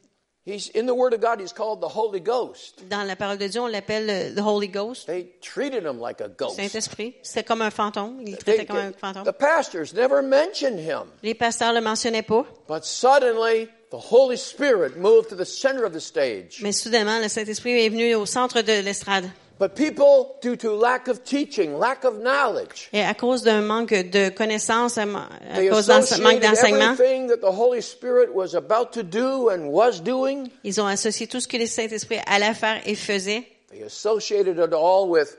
He's in the Word of God. He's called the Holy Ghost. Dans la parole de Dieu, on l'appelle le the Holy Ghost, They treated him like a ghost. Saint-Esprit. C'était comme un fantôme. Il le They- traitait comme un fantôme. the pastors never mentioned him. Les pasteurs le mentionnaient pas. But suddenly, the Holy Spirit moved to the center of the stage. Mais soudainement, le Saint-Esprit est venu au centre de l'estrade. But people, due to lack of teaching, lack of knowledge, Et à cause d'un manque de connaissances, à à cause d'un manque d'enseignement, everything that the Holy Spirit was about to do and was doing, ils ont associé tout ce que le Saint-Esprit allait faire et faisait. they associated it all with.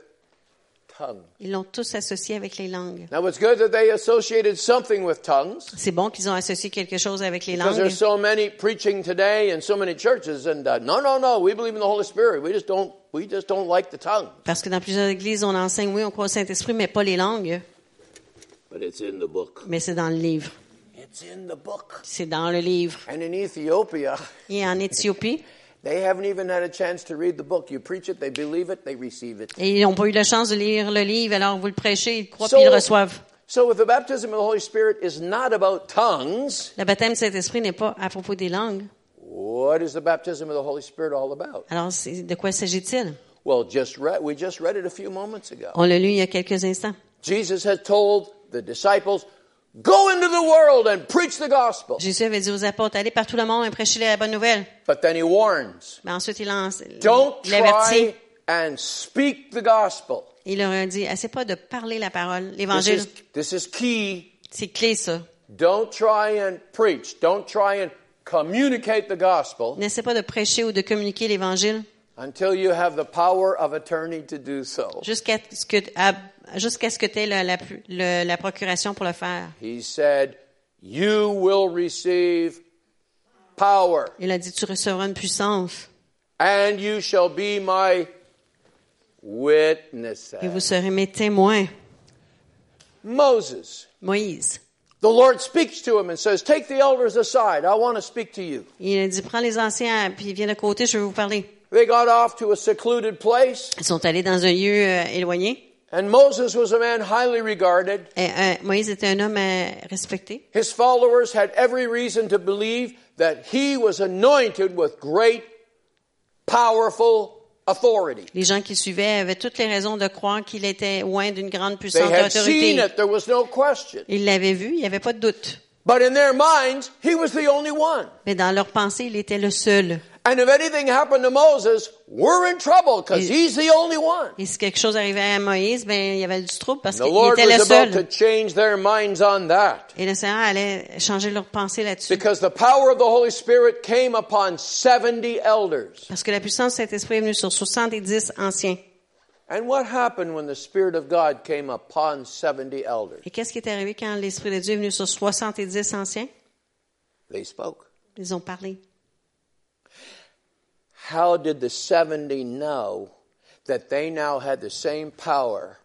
Ils l'ont tous associé avec les langues. Now, it's good that they associated something with tongues. C'est bon qu'ils ont associé quelque chose avec les langues. there's so many preaching today in so many churches, and no, no, no, we believe in the Holy Spirit. We just don't, we just don't like the tongue. Parce que dans plusieurs églises, on enseigne, oui, on croit au Saint-Esprit, mais pas les langues. But it's in the book. Mais c'est dans le livre. It's in the book. C'est dans le livre. And in Ethiopia, Et en Éthiopie, they haven't even had a chance to read the book. You preach it, they believe it, they receive it. et ils n'ont pas eu la chance de lire le livre, alors vous le prêchez, ils croient So- puis ils le reçoivent. So, with the baptism of the Holy Spirit is not about tongues. Le baptême du Saint-Esprit n'est pas à propos des langues. What is the baptism of the Holy Spirit all about? Alors, de quoi s'agit-il? Well, just read, we just read it a few moments ago. On l'a lu il y a quelques instants. Jesus had told the disciples, "Go into the world and preach the gospel." Jésus avait dit aux apôtres, allez par tout le monde et prêchez la bonne nouvelle. But then he warns, Mais ensuite, il lance, "Don't try and speak the gospel." Il leur a dit, assez pas de parler la parole, This l'évangile. is, this is key. C'est clé, ça. Don't try and preach. Don't try and communicate the gospel N'essaie pas de prêcher ou de communiquer l'évangile until you have the power of attorney to do so. jusqu'à ce que, jusqu'à ce que tu aies la, la, le- la procuration pour le faire. He said, You will receive power, Il a dit, tu recevras une puissance and you shall be my witnesses. et vous serez mes témoins. Moses, Moïse. the Lord speaks to him and says, Take the elders aside. I want to speak to you. Il a dit, prends les anciens, puis viens de côté, je vais vous parler. They got off to a secluded place, Ils sont allés dans un lieu euh, éloigné. And Moses was a man highly regarded. Eh, Et, euh, Moïse était un homme euh, respecté. His followers had every reason to believe that he was anointed with great, powerful authority. Les gens qui suivaient avaient toutes les raisons de croire qu'il était loin d'une grande They had seen it, there was no question. Ils l'avaient vu, il n'y avait pas de doute. But in their minds, he was the only one. Mais dans leur pensée, il était le seul. And if anything happened to Moses, we're in trouble because Et- he's the only one. Et si quelque chose arrivait à Moïse, ben, il y avait du trouble parce The qu'il Lord était le was about to seul. change their minds on that Et le Seigneur allait changer leur pensée là-dessus. because the power of the Holy Spirit came upon 70 elders. Parce que la puissance de Saint-Esprit est venue sur 70 anciens. Et qu'est-ce qui est arrivé quand l'Esprit de Dieu est venu sur 70 anciens? They spoke. Ils ont parlé. How did the 70 know that they now had the same power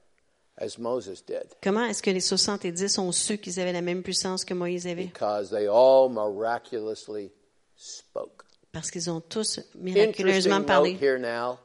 as Moses did? Comment est-ce que les 70 ont su qu'ils avaient la même puissance que Moïse avait? Because they all miraculously spoke. Parce qu'ils ont tous miraculeusement Interesting note parlé. here now.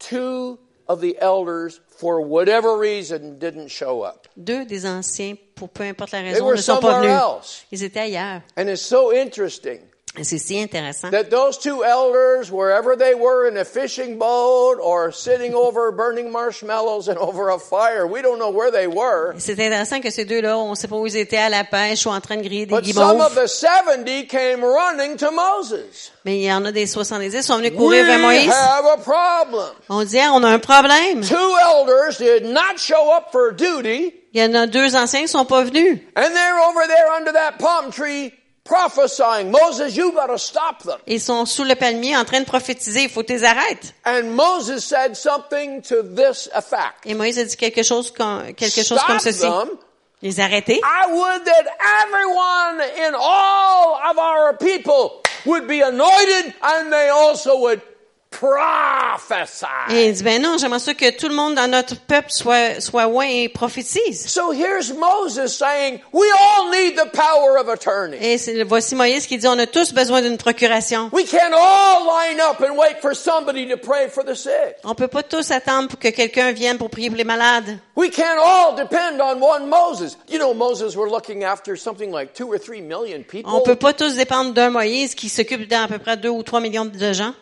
Two of the elders, for whatever reason, didn't show up. Deux des anciens, pour peu importe la They raison, were ne sont pas venus. else. Ils étaient ailleurs. And it's so interesting c'est si intéressant. that those two elders, wherever they were in a fishing boat or sitting over burning marshmallows and over a fire, we don't know where they were. C'est intéressant que ces deux-là, on ne sait pas où ils étaient à la pêche ou en train de griller des But some of guimauves. the 70 came running to Moses. Mais il y en a des 70 qui sont venus We courir vers Moïse. have a problem. On dit, Ah, on a un problème. Two elders did not show up for duty, Il y en a deux anciens qui sont pas venus. and they're over there under that palm tree prophesying. Moses, you got to stop them. Ils sont sous le palmier en train de prophétiser. Il faut que les arrêtes. And Moses said something to this effect. Et Moïse a dit quelque chose comme, quelque chose comme ceci. them. Les arrêter. I would that everyone in all of our people would be anointed and they also would prophesy. Et il dit, ben non, j'aimerais ça que tout le monde dans notre peuple soit, soit loin et prophétise. So here's Moses saying, we all need the power of attorney. Et voici Moïse qui dit, on a tous besoin d'une procuration. We can't all line up and wait for somebody to pray for the sick. On peut pas tous attendre pour que quelqu'un vienne pour prier pour les malades. We can't all depend on one Moses. You know, Moses were looking after something like two or three million people. On peut pas tous dépendre d'un Moïse qui s'occupe d'à peu près deux ou trois millions de gens.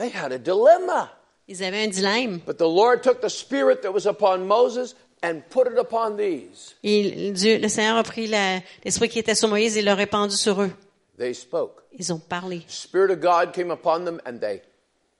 They had a dilemma. Ils avaient un dilemme. But the Lord took the spirit that was upon Moses and put it upon these. Et Dieu, le Seigneur a pris l'esprit qui était sur Moïse et l'a répandu sur eux. They spoke. Ils ont parlé. Spirit of God came upon them and they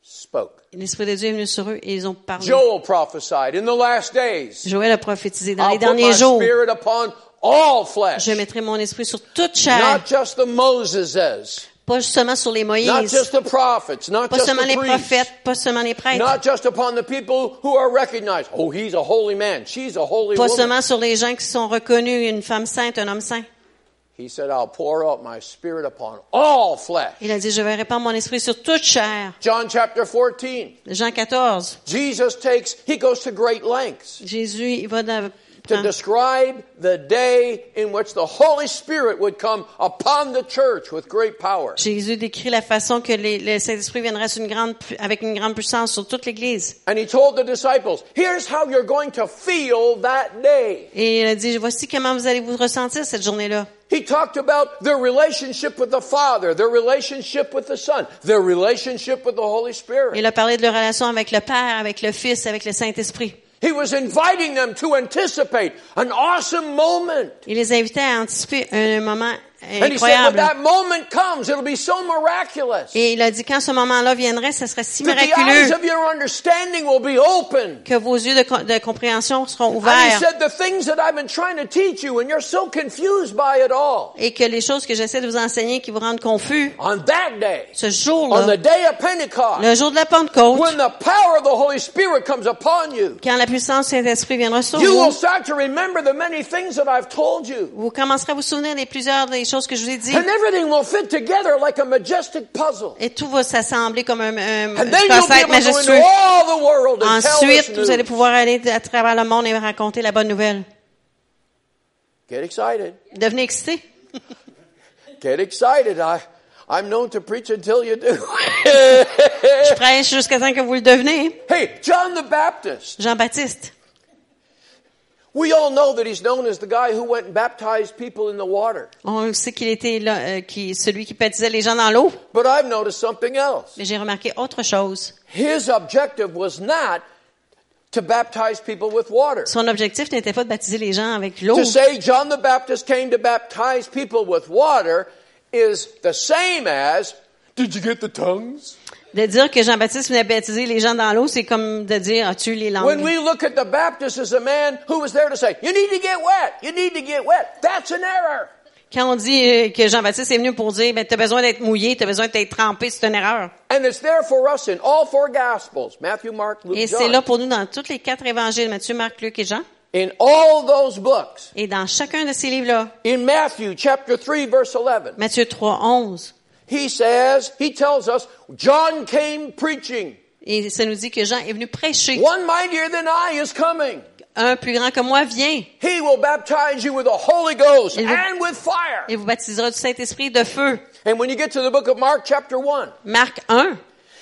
spoke. L'esprit de Dieu est venu sur eux et ils ont parlé. Joel prophesied in the last days. Joël a prophétisé dans I'll les put my derniers jours. spirit upon all flesh. Je mettrai mon esprit sur toute chair, Not just the Moseses, pas seulement sur les not Moïse, just the prophets, not pas just seulement the les priests, prophètes, pas seulement les prêtres, not just upon the people who are recognized. Oh, he's a holy man. She's a holy pas woman. seulement sur les gens qui sont reconnus, une femme sainte, un homme saint. He said, I'll pour out my spirit upon all flesh. Il a dit, je vais répandre mon esprit sur toute chair. John chapter 14. Jean 14. Jesus takes, he goes to great lengths Jésus, il va to describe the day in which the Holy Spirit would come upon the church with great power. Jésus décrit la façon que le Saint-Esprit viendrait une grande, avec une grande puissance sur toute l'Église. And he told the disciples, here's how you're going to feel that day. Et il a dit, voici comment vous allez vous ressentir cette journée-là. He talked about their relationship with the Father, their relationship with the Son, their relationship with the Holy Spirit. Il a parlé de leur relation avec le Père, avec le Fils, avec le Saint-Esprit. He was inviting them to anticipate an awesome moment. Il les invitait à anticiper un moment Incroyable. that moment comes, it'll be so miraculous. Et il a dit, quand ce moment-là viendrait, ce serait si miraculeux of your understanding will be open. que vos yeux de, co- de compréhension seront And he ouverts said, the things that I've been trying to teach you, and you're so confused by it all. et que les choses que j'essaie de vous enseigner qui vous rendent confus, On that day, ce on the jour-là, day of Pentecost, le jour de la Pentecôte, when the power of the Holy Spirit comes upon you, quand la puissance du Saint-Esprit viendra sur you will vous, start to remember the many things that I've told you. vous commencerez à vous souvenir des plusieurs des choses que je vous ai dit. And everything will fit together like a majestic puzzle. Et tout va s'assembler comme un, into majestueux. Ensuite, vous allez pouvoir aller à travers le monde et raconter la bonne nouvelle. Get excited. Devenez excité. Get excited. I, I'm known to preach until you do. Je prêche jusqu'à temps que vous le devenez. hey, John the Baptist. Jean-Baptiste. We all know that he's known as the guy who went and baptized people in the water. On sait qu'il était là, euh, qui, celui qui baptisait les gens dans l'eau. But I've noticed something else. Mais j'ai remarqué autre chose. His objective was not to baptize people with water. Son objectif n'était pas de baptiser les gens avec l'eau. To say John the Baptist came to baptize people with water is the same as Did you get the tongues? De dire que Jean-Baptiste venait baptiser les gens dans l'eau, c'est comme de dire, as-tu les When langues? we look at the Baptist as a man who was there to say, you need to get wet, you need to get wet, that's an error. Quand on dit euh, que Jean-Baptiste est venu pour dire, ben, t'as besoin d'être mouillé, t'as besoin d'être trempé, c'est une erreur. And it's there for us in all four Gospels, Matthew, Mark, Luke, Et c'est là pour nous dans tous les quatre évangiles, Matthieu, Marc, Luc et Jean. In all those books. Et dans chacun de ces livres-là, In Matthew chapter 3 verse 11, Matthieu 3, 11, he says, he tells us, John came preaching. et ça nous dit que Jean est venu prêcher. One mightier than I is coming. Un plus grand que moi vient. He will baptize you with the Holy Ghost vous- and with fire. Il vous baptisera du Saint-Esprit de feu. And when you get to the book of Mark chapter 1, Marc 1,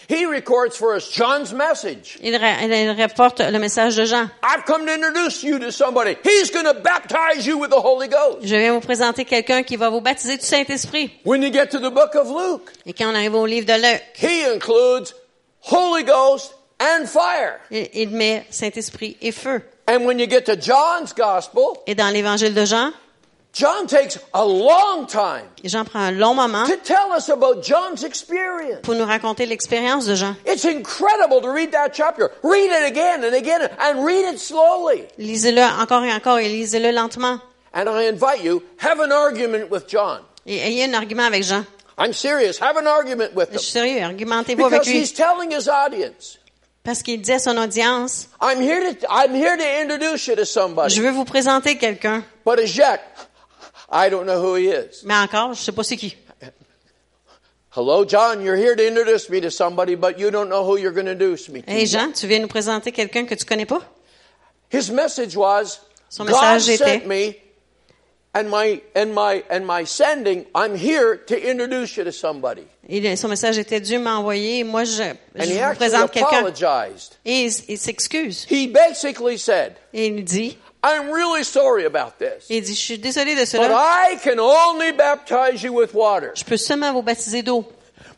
he records for us John's message. il, ra- il rapporte le message de Jean. I've come to introduce you to somebody. He's going to baptize you with the Holy Ghost. Je viens vous présenter quelqu'un qui va vous baptiser du Saint-Esprit. When you get to the book of Luke, Et quand on arrive au livre de Luc, he includes Holy Ghost and fire. il, il met Saint-Esprit et feu. And when you get to John's gospel, Et dans l'évangile de Jean, John takes a long time Jean prend un long moment to tell us about John's experience. pour nous raconter l'expérience de Jean. It's incredible to read that chapter. Read it again and again and read it slowly. Lisez-le encore et encore et lisez-le lentement. And I invite you, have an argument with John. Et ayez un argument avec Jean. I'm serious. Have an argument with Je him. suis sérieux, argumentez-vous avec Because he's lui. telling his audience, Parce qu'il dit à son audience, I'm here to, I'm here to introduce you to je somebody. veux vous présenter quelqu'un. But as yet, I don't know who he is. Mais encore, je sais pas c'est qui. Hello, John, you're here to introduce me to somebody, but you don't know who you're going to introduce me to. Hey Jean, tu viens nous présenter quelqu'un que tu connais pas? His message was, Son God message était- sent me, and my, and my, and my sending, I'm here to introduce you to somebody. Et son message était Dieu m'a envoyé, moi je, And je he vous actually présente quelqu'un. apologized. Et il, il s'excuse. He basically said, Et il dit, I'm really sorry about this, il dit, je suis désolé de cela. but. I can only baptize you with water. Je peux seulement vous baptiser d'eau.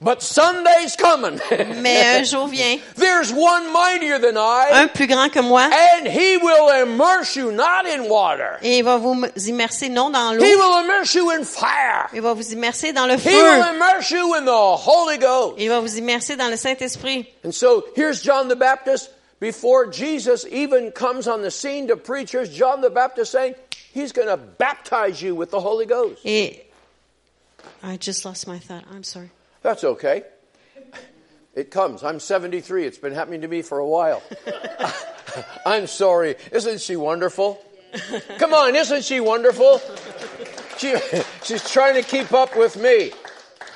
But Sunday's coming. Mais un jour vient, There's one mightier than I, un plus grand que moi, and he will immerse you not in water. et il va vous immerser non dans l'eau, He will immerse you in fire. il va vous immerser dans le feu. He will immerse you in the Holy Ghost. Il va vous immerser dans le Saint-Esprit. And so here's John the Baptist. Before Jesus even comes on the scene to preach, here's John the Baptist saying, He's going to baptize you with the Holy Ghost. I just lost my thought. I'm sorry. That's okay. It comes. I'm 73. It's been happening to me for a while. I'm sorry. Isn't she wonderful? Come on, isn't she wonderful? She, she's trying to keep up with me.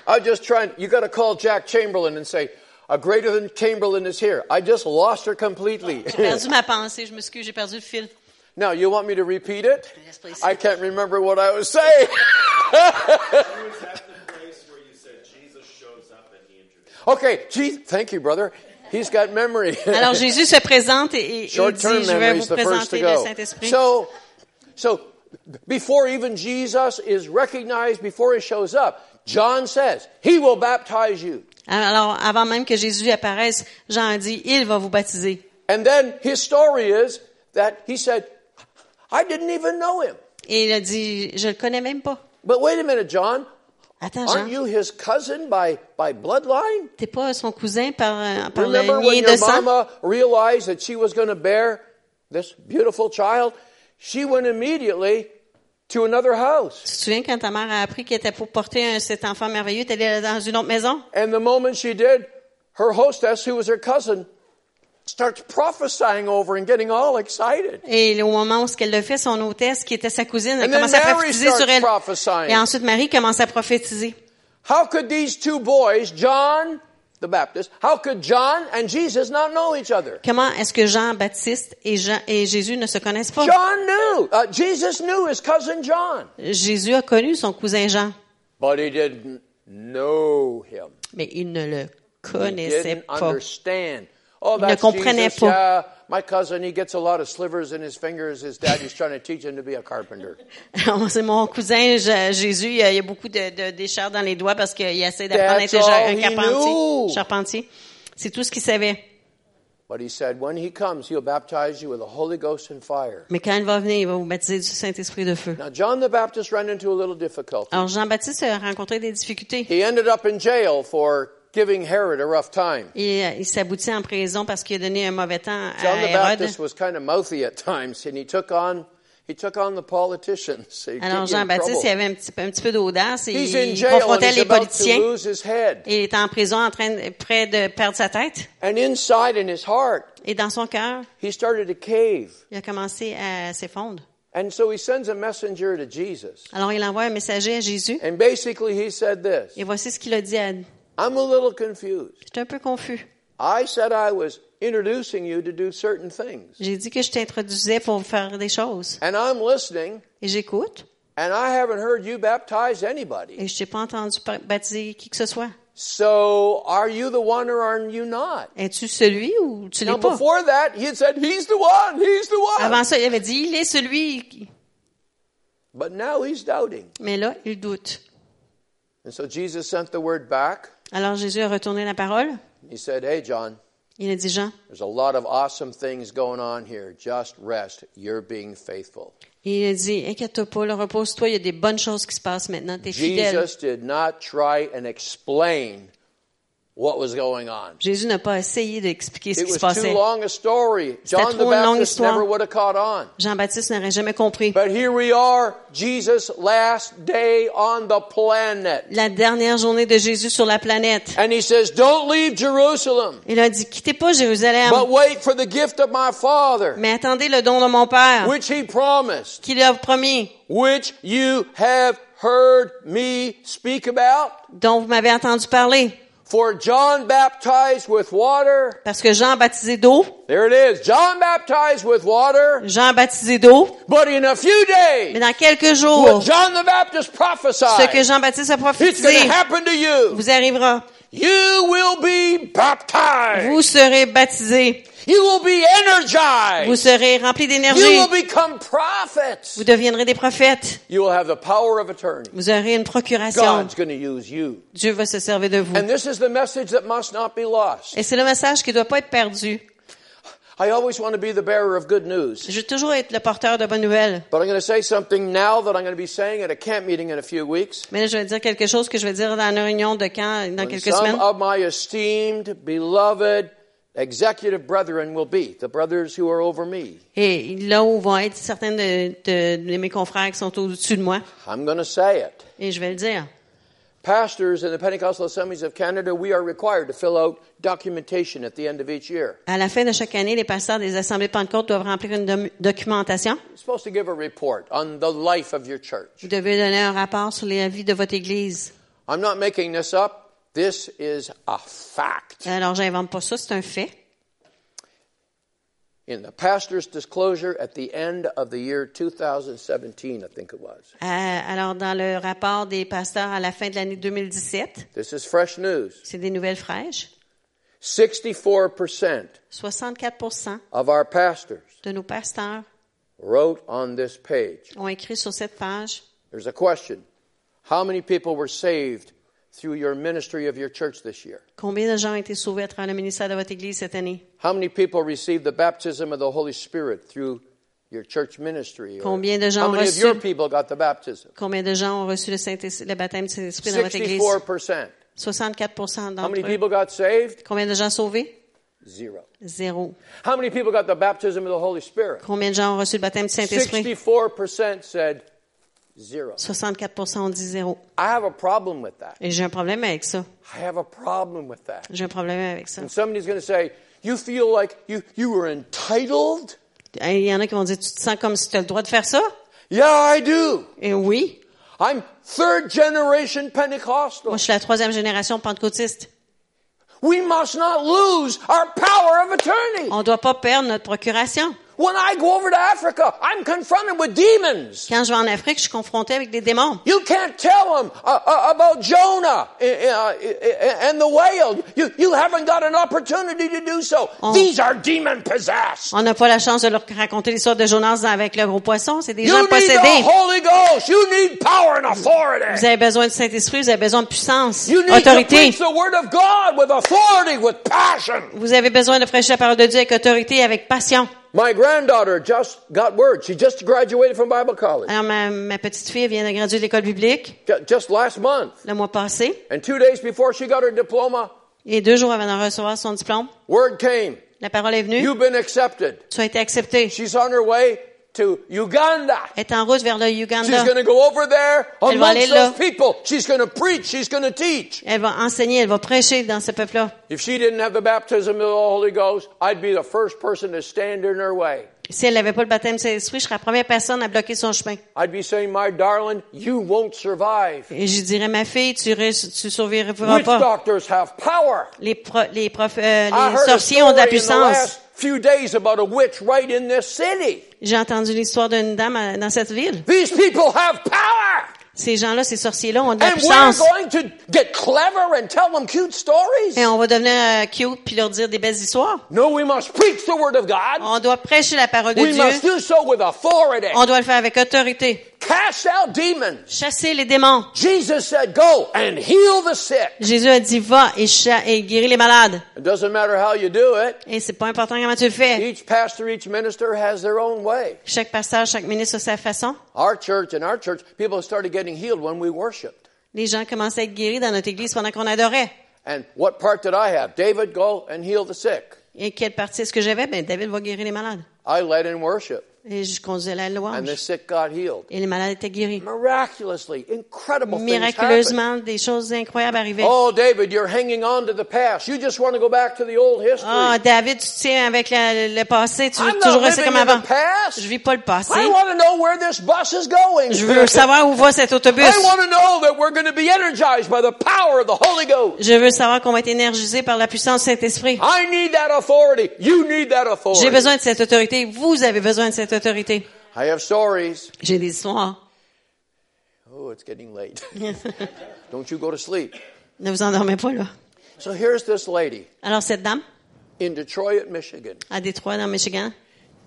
I'm just trying. You got to call Jack Chamberlain and say, a greater than Chamberlain is here. I just lost her completely. J'ai perdu ma pensée, je m'excuse, j'ai perdu le fil. now, you want me to repeat it? Yes, please. I can't remember what I was saying. was at the place where you said Jesus shows up and he introduces. okay, thank you, brother. He's got memory. Alors Jésus se présente et, et- dit, je vais vous the first to présenter le. Saint-Esprit. So, so before even Jesus is recognized, before he shows up, John says, He will baptize you. Alors, avant même que Jésus apparaisse, Jean dit, il va vous baptiser. And then his story is that he said, I didn't even know him. Et il a dit, je le connais même pas. But wait a minute, John. Attends, Aren't Jean, you his cousin by, by bloodline? t'es pas son cousin par, euh, par le Remember when lien de your sang? mama realized that she was going to bear this beautiful child? She went immediately to another house. Tu te souviens quand ta mère a appris qu'elle était pour porter un- cet enfant merveilleux, t'es allée dans une autre maison? And the moment she did, her hostess, who was her cousin, starts prophesying over and getting all excited. Et au moment où ce qu'elle le fait, son hôtesse, qui était sa cousine, elle commence à prophétiser sur elle. Et ensuite, Marie commence à prophétiser. How could these two boys, John the Baptist, how could John and Jesus not know each other? Comment est-ce que Jean-Baptiste et, Jean, et Jésus ne se connaissent pas? John knew. Uh, Jesus knew his cousin John. Jésus a connu son cousin Jean, But he didn't know him. mais il ne le He connaissait didn't pas. understand. Oh, Il ne Jesus. pas. Yeah, my cousin, he gets a lot of slivers in his fingers. His daddy's trying to teach him to be a carpenter. C'est mon cousin Jésus, il y a, beaucoup de, déchets dans les doigts parce qu'il essaie d'apprendre à être un charpentier. C'est tout ce qu'il savait. But he said, when he comes, he'll baptize you with the Holy Ghost and fire. Mais quand il va venir, il va vous baptiser du Saint-Esprit de feu. Now, John the Baptist ran into a little difficulty. Alors Jean-Baptiste a rencontré des difficultés. He ended up in jail for giving Herod a rough time. Et il s'aboutit en prison parce qu'il a donné un mauvais temps John à the Hérode. Baptist was kind of mouthy at times, and he took on he took on the politicians. Get Alors Jean-Baptiste, il avait un petit, peu- un petit peu d'audace et He's in il confrontait les politiciens. il est en prison en train de, près de perdre sa tête. And inside in his heart, Et dans son cœur, he started to cave. il a commencé à s'effondrer. And so he sends a messenger to Jesus. Alors il envoie un messager à Jésus. And basically he said this Et voici ce qu'il a dit à... I'm a little confused. J'étais un peu confus. I said I was introducing you to do certain things. J'ai dit que je t'introduisais pour faire des choses. And I'm listening, Et j'écoute. and I haven't heard you baptize anybody. Et je t'ai pas entendu baptiser qui que ce soit. So are you the one or are you not? Es-tu celui ou tu l'es pas? before that, he had said, He's the one, He's the one. Avant ça, il avait dit, il est celui. But now he's doubting. Mais là, il doute. And so Jesus sent the word back. Alors Jésus a retourné la parole. He said, Hey, John, Il a dit, Jean, there's a lot of awesome things going on here. Just rest. You're being faithful. il a dit, inquiète-toi pas, le repose-toi, il y a des bonnes choses qui se passent maintenant, t'es fidèle. Jesus did not try and explain what was going on. Jésus n'a pas essayé d'expliquer ce qui se was too passait. long a story. C'était John the trop une longue Baptist histoire. never would have caught on. Jean-Baptiste n'aurait jamais compris. But here we are, Jesus' last day on the planet. La dernière journée de Jésus sur la planète. And he says, Don't leave Jerusalem, Il a dit, quittez pas Jérusalem, but wait for the gift of my Father, mais attendez le don de mon Père, which he promised, qu'il a promis, which you have heard me speak about. dont vous m'avez entendu parler. For John baptized with water. Parce que Jean baptisé d'eau, There it is. John baptized with water, Jean baptisé d'eau, but in a few mais dans quelques what jours, John the Baptist ce que prophesied, Jean-Baptiste a it's going prophétisé to happen to you. vous arrivera. You will be baptized. Vous serez baptisés. You will be Vous energized. serez remplis You d'énergie. will become prophets. Vous deviendrez des prophètes. You will have the power of attorney. Vous aurez une procuration. God's going to use you. Dieu va se servir de vous. And this is the message that must not be lost. Et c'est le message qui ne doit pas être perdu. I always want to be the bearer of good news. Je veux toujours être le porteur de bonnes nouvelles. But I'm going to say something now that I'm going to be saying at a camp meeting in a few weeks. Mais je vais dire quelque chose que je vais dire dans une réunion de camp dans quelques some semaines. of my esteemed, beloved, executive brethren will be, the brothers who are over me. Et là où vont être certains de, de- de mes confrères qui sont au-dessus de moi. I'm going to say it. Et je vais le dire. Pastors in the Pentecostal Assemblies of Canada, we are required to fill out documentation at the end of each year. À la fin de chaque année, les pasteurs des assemblées de Pentecôte doivent remplir une documentation. You're supposed to give a report on the life of your church. Vous devez donner un rapport sur la vie de votre Église. I'm not making this up. This is a fact. Alors, j'invente pas ça, c'est un fait. In the pastor's disclosure at the end of the year 2017, I think it was. Euh, alors, dans le rapport des pasteurs à la fin de l'année 2017, This is fresh news. c'est des nouvelles fraîches. 64% 64 of our pastors de nos pasteurs wrote on this page. ont écrit sur cette page There's a question. How many people were saved through your ministry of your church this year? combien de gens ont été sauvés à travers le ministère de votre Église cette année? How many people received the baptism of the Holy Spirit through your church ministry? Or Combien de gens how ont many of reçu- your people got the baptism? Combien de gens ont reçu le, Saint le baptême du Saint-Esprit dans votre Église? 64%. 64 How many people got saved? Combien de gens sauvés? Zero. Zéro. How many people got the baptism of the Holy Spirit? Combien de gens ont reçu le baptême du Saint-Esprit? 64% said. 64 ont dit zéro. I have a problem with that. Et j'ai un problème avec ça. I have a problem with that. J'ai un problème avec ça. And somebody's going to say, You feel like you, you were entitled? Et Il y en a qui vont dire, tu te sens comme si tu as le droit de faire ça? Yeah, I do. Et oui. I'm third generation Moi, Pentecostal. je suis la troisième génération pentecôtiste. We must not lose our power of attorney. On ne doit pas perdre notre procuration. When I go over to Africa, I'm confronted with demons. Quand je vais en Afrique, je suis confronté avec des démons. You can't tell them uh, uh, about Jonah uh, and the whale. You, you haven't got an opportunity to do so. Oh. These are demon possessed. On n'a pas la chance de leur raconter l'histoire de Jonas avec le gros poisson. C'est des You gens need the possédés. Holy Ghost. You need power and authority. Vous avez besoin du Saint-Esprit, vous avez besoin de puissance, You need to autorité. preach the word of God with authority, with passion. Vous avez besoin de prêcher la parole de Dieu avec autorité, avec passion. My granddaughter just got word. She just graduated from Bible college Alors, ma, ma petite fille vient de graduer de l'école biblique ju- just last month. le mois passé. And two days before she got her diploma, Et deux jours avant de recevoir son diplôme, word came. la parole est venue. You've been accepted. Tu as été accepté. She's on her way to Uganda. Elle est en route vers le She's Uganda. going to go over there Elle va aller là. those people. She's going to preach. She's going to teach. Elle va enseigner, elle va prêcher dans ce peuple-là. If she didn't have the baptism of the Holy Ghost, I'd be the first person to stand in her way. Si elle n'avait pas le baptême de Saint-Esprit, je serais la première personne à bloquer son chemin. I'd be saying, my darling, you won't survive. Et je dirais, ma fille, tu, tu survivras Witch pas. doctors have power. Les, pro- les, prof- euh, I les heard a sorciers ont de la puissance. last few days about a witch right in this city. J'ai entendu l'histoire d'une dame à- dans cette ville. These people have power. Ces gens-là, ces sorciers-là ont de la And we're going to get clever and tell them cute stories. Et on va devenir euh, cute puis leur dire des belles histoires. No, we must preach the word of God. On doit prêcher la parole de We must Dieu. do so with authority. On doit le faire avec autorité. Cast out demons. Chasser les démons. Jesus said, go and heal the sick. Jésus a dit, va et, guéris les malades. It doesn't matter how you do it. Et c'est pas important comment tu le fais. Each pastor, each minister has their own way. Chaque pasteur, chaque ministre a sa façon. Our church, in our church, people started getting healed when we worshiped. Les gens commençaient à être guéris dans notre église pendant qu'on adorait. And what part did I have? David, go and heal the sick. Et quelle partie est-ce que j'avais? Ben, David va guérir les malades. I led in worship, Et je conduisais la and the louange. sick got healed. Et les malades étaient guéris. Miraculously, incredible things happened. Miraculeusement, des choses incroyables arrivaient. Oh, David, you're hanging on to the past. You just want to go back to the old history. Ah, David, tu tiens avec la- le passé, tu veux toujours rester comme avant. Je vis pas le passé. I want to know where this bus is going. Je veux savoir où va cet autobus. I want to know that we're going to be energized by the power of the Holy Ghost. Je veux savoir qu'on va être énergisé par la puissance du Saint-Esprit. I need that authority. You need that J'ai authority. besoin de cette autorité. Vous avez besoin de cette autorité. I have stories. J'ai des histoires. Oh, it's getting late. Don't you go to sleep. Ne vous endormez pas, là. So here's this lady Alors, cette dame, in Detroit, Michigan. à Détroit, dans Michigan,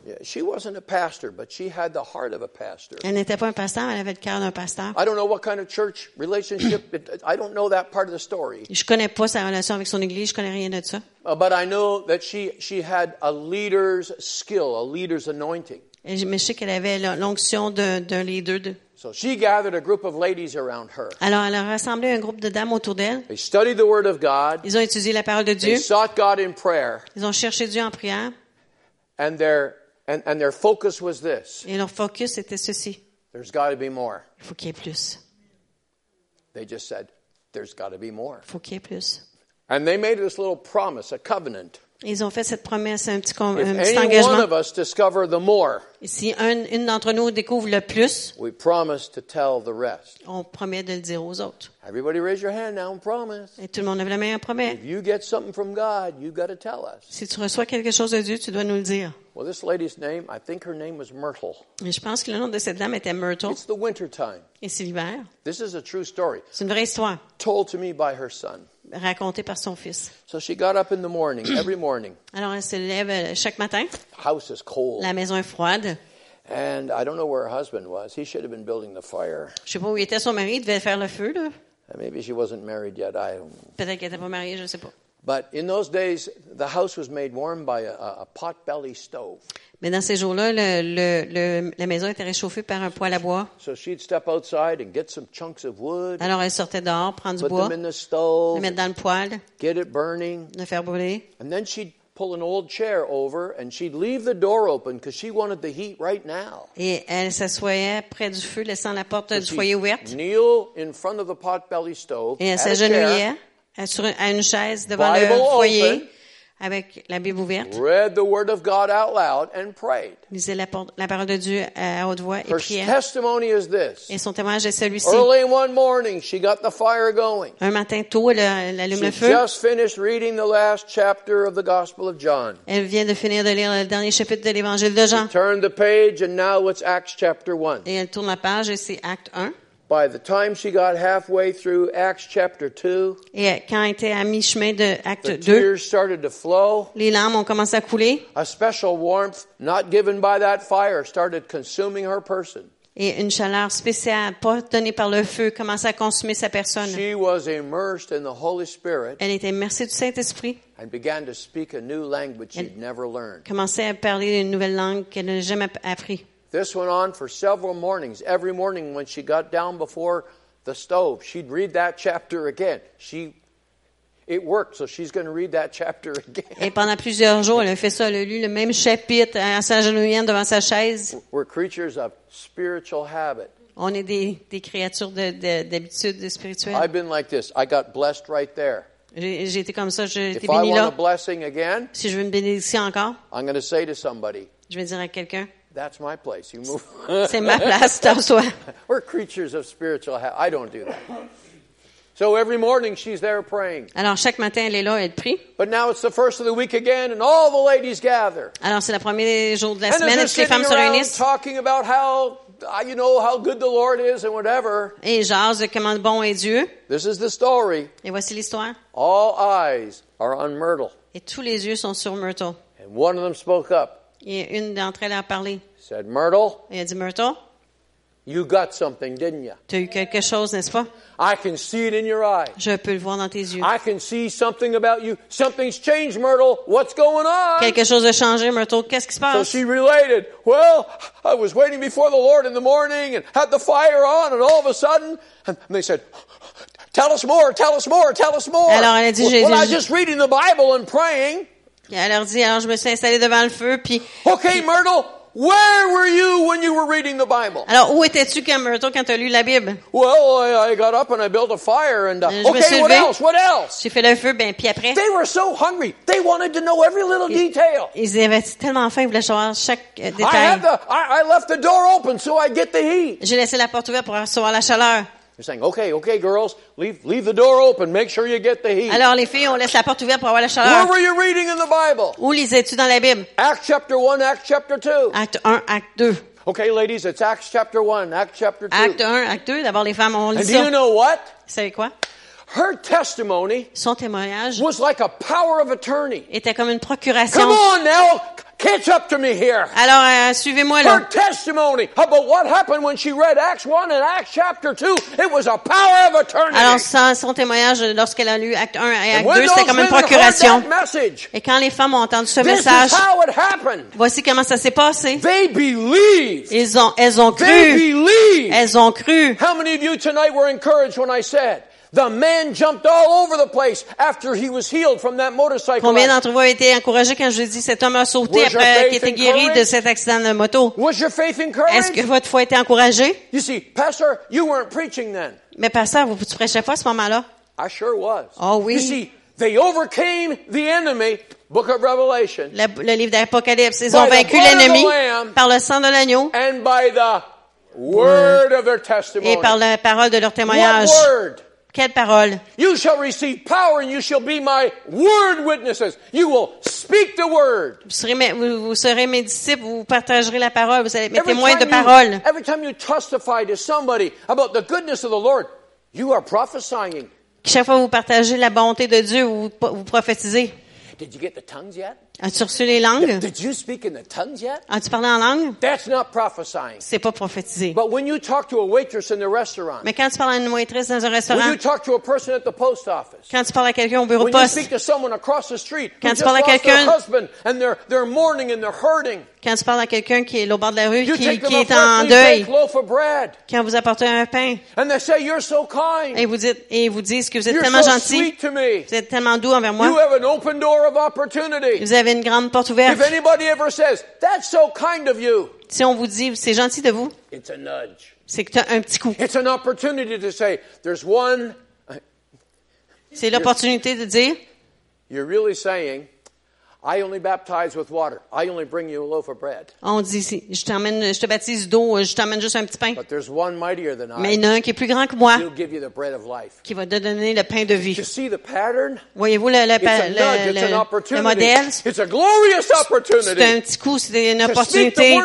Yeah, she wasn't a pastor, but she had the heart of a pastor. elle n'était pas un pasteur, mais elle avait le cœur d'un pasteur. I don't know what kind of church relationship. It, I don't know that part of the story. Je connais pas sa relation avec son église, je connais rien de ça. Uh, but I know that she, she had a leader's skill, a leader's anointing. Et Mais je sais qu'elle avait l'onction d'un leader. De... So she gathered a group of ladies around her. Alors, elle a rassemblé un groupe de dames autour d'elle. They studied the Word of God. Ils ont étudié la parole de They Dieu. sought God in prayer. Ils ont cherché Dieu en prière. And their, and, and their focus was this Et leur focus était ceci. there's got to be more. Il faut qu'il y ait plus. They just said, there's got to be more. Il faut qu'il y ait plus. And they made this little promise, a covenant. Ils ont fait cette promesse, un petit, un engagement. of us discover the more, Et si un- une d'entre nous découvre le plus, we promise to tell the rest. on promet de le dire aux autres. Everybody raise your hand now and promise. Et tout le monde lève la main et promet. If you get something from God, you got to tell us. Si tu reçois quelque chose de Dieu, tu dois nous le dire. Well, this lady's name, I think her name was Myrtle. Et je pense que le nom de cette dame était Myrtle. It's the winter time. Et c'est l'hiver. This is a true story C'est une vraie histoire, told to me by her son. Racontée par son fils. So she got up in the morning, every morning. Alors, elle se lève euh, chaque matin. House is cold. La maison est froide. And I don't know where her husband was. He should have been building the fire. Je sais pas où était son mari. Il devait faire le feu, là. Maybe she wasn't married yet. I. Peut-être qu'elle n'était pas mariée, je ne sais pas. But in those days, the house was made warm by a, a pot-belly stove. Mais dans ces jours-là, le, le- le- la maison était réchauffée par un poêle à bois. So she'd step outside and get some chunks of wood, Alors, elle sortait dehors, prendre du bois, them in the le stove, mettre dans le poêle, get it burning, le faire brûler. and then she'd pull an old chair over and she'd leave the door open because she wanted the heat right now. Et elle s'assoyait près du feu, laissant la porte du foyer ouverte. kneel in front of the pot-belly stove, Et elle s'agenouillait sur un- à une chaise devant Bible le foyer, open. avec la Bible ouverte, read the Word of God out loud, and prayed. lisait la, parole de Dieu à haute voix et Her priait. testimony is this. Et son témoignage est celui-ci. Early one morning, she got the fire going. Un matin tôt, elle, elle allume She le feu. just finished reading the last chapter of the Gospel of John. Elle vient de finir de lire le dernier chapitre de l'Évangile de Jean. Turned the page, and now it's Acts chapter 1. Et elle tourne la page et c'est acte 1. By the time she got halfway through Acts chapter 2, Et quand elle était à mi-chemin de acte the 2, tears started to flow. les larmes ont commencé à couler A special warmth not given by that fire started consuming her person. et une chaleur spéciale, pas donnée par le feu, commençait à consumer sa personne. She was immersed in the Holy Spirit Elle était immersée du Saint-Esprit, and began to speak a new language she'd never learned. commençait à parler une nouvelle langue qu'elle n'a jamais appris. This went on for several mornings. Every morning when she got down before the stove, she'd read that chapter again. She it worked, so she's going to read that chapter again. Et pendant plusieurs jours, elle a fait ça. Elle a lu le même chapitre en s'agenouillant devant sa chaise. We're creatures of spiritual habit. On est des, des créatures de- de- d'habitude spirituelles. I've been like this. I got blessed right there. J'ai été comme ça, j'ai If été I béni want a là. blessing again, Si je veux une bénédiction encore, I'm going to say to somebody, je vais dire à quelqu'un, "That's my place. You move." c'est ma place, tasse-toi. We're creatures of spiritual habit. I don't do that. So every morning she's there praying. Alors, chaque matin, elle est là, elle prie. But now it's the first of the week again, and all the ladies gather. Alors, c'est le premier jour de la And semaine, et toutes les femmes se réunissent talking about how, uh, you know, how good the Lord is and whatever, et jasent de comment bon est Dieu. this is the story. Et voici l'histoire. All eyes are on Myrtle. Et tous les yeux sont sur Myrtle. And one of them spoke up, Et une d'entre elles a parlé. said, Myrtle, Elle a dit, Myrtle, you got something, didn't you? tu as eu quelque chose, n'est-ce pas? I can see it in your eyes. Je peux le voir dans tes yeux. I can see something about you. Something's changed, Myrtle. What's going on? Quelque chose a changé, Myrtle. Qu'est-ce qui se So passe? she related, well, I was waiting before the Lord in the morning and had the fire on, and all of a sudden, and they said, Tell us more, tell us more, tell us more. Alors, elle a dit, well, well, I was just reading the Bible and praying. Et Elle leur dit, alors je me suis installée devant le feu, puis... Okay, Myrtle, where were you when you were reading the Bible? Alors, où étais-tu quand, Myrtle, quand tu as lu la Bible? Well, I, I got up and I built a fire and, uh, Je me okay, suis what else? What else? J'ai fait le feu, ben, puis après, They were so hungry. They wanted to know every little detail. ils avaient tellement faim, ils voulaient savoir chaque euh, I détail. had the, I, I left the door open so I get the heat. J'ai laissé la porte ouverte pour recevoir la chaleur. Saying, okay, okay, girls, leave, leave the door open. Make sure you get the heat. Alors, les filles, on laisse la porte ouverte pour avoir la Where chaleur. were you reading in the Bible? Où lisais-tu dans la Bible? Acts chapter 1, Acts chapter 2. Acte 1, acte 2. Okay, ladies, it's Acts chapter 1, Acts chapter 2. Acte 1, acte 2. D'abord, les femmes, on lit And do you know what? Vous savez quoi? Her testimony Son témoignage was like a power of attorney. était comme une Come procuration. on now, catch up to me here. Alors, euh, suivez-moi Her là. testimony about what happened when she read Acts 1 and Acts chapter 2, it was a power of attorney. Alors, son, son témoignage, lorsqu'elle a lu acte 1 et acte when 2, c'était comme une procuration. message, Et quand les femmes ont entendu ce message, voici comment ça s'est passé. They believed. Ils ont, elles ont They cru. believed. Elles ont cru. How many of you tonight were encouraged when I said the man jumped all over the place after he was healed from that motorcycle Combien d'entre vous avez été encouragés quand je dis cet homme a sauté Was your après faith qu'il était guéri de encouraged? cet accident de moto? Was your faith Est-ce que encouraged? votre foi a été encouragée? You see, Pastor, you weren't preaching then. Mais pasteur, vous, tu prêchais pas à ce moment-là? I sure was. Oh, oui. You see, they overcame the enemy, book of Revelation, Le, le livre d'Apocalypse, ils ont vaincu l'ennemi par le sang de l'agneau and by the word of their testimony. et par la parole de leur What témoignage. word? Quelle parole? You shall receive power and you shall be my word witnesses. You will speak the word. Vous serez, mes- vous, vous serez mes disciples, vous partagerez la parole, vous allez être témoins de you, parole. every time you testify to somebody about the goodness of the Lord, you are prophesying. Chaque fois que vous partagez la bonté de Dieu, vous, vous prophétisez. Did you get the tongues yet? As-tu reçu les langues? Did you speak in the tongues yet? As-tu parlé en langue? That's not prophesying. C'est pas prophétiser. But when you talk to a waitress in the restaurant, Mais quand tu parles à une waitresse dans un when restaurant, you talk to a person at the post office, quand tu parles à quelqu'un au bureau de when you poste, speak to someone across the street who Quand tu parles à quelqu'un- husband and they're, they're mourning and they're hurting, quand tu parles à quelqu'un qui est au bord de la rue, you qui, est en deuil, baked loaf of bread quand vous apportez un pain, and they say, you're so kind. et vous dites, et vous disent que vous êtes You're tellement so gentil, sweet to me. vous êtes tellement doux envers You moi, have an open door of opportunity. vous avez une grande porte ouverte. If anybody ever says, that's so kind of you, Si on vous dit, c'est gentil de vous, it's a nudge. c'est que tu as un petit coup. It's an opportunity to say, there's one, C'est l'opportunité de dire, you're really saying, On dit, je t'emmène, je te baptise d'eau, je t'emmène juste un petit pain. But there's one mightier than Mais il y en a un qui est plus grand que moi, He'll give you the bread of life. qui va te donner le pain de vie. You see the pattern? Voyez-vous le, le, modèle? It's a glorious C'est un petit coup, c'est une opportunité,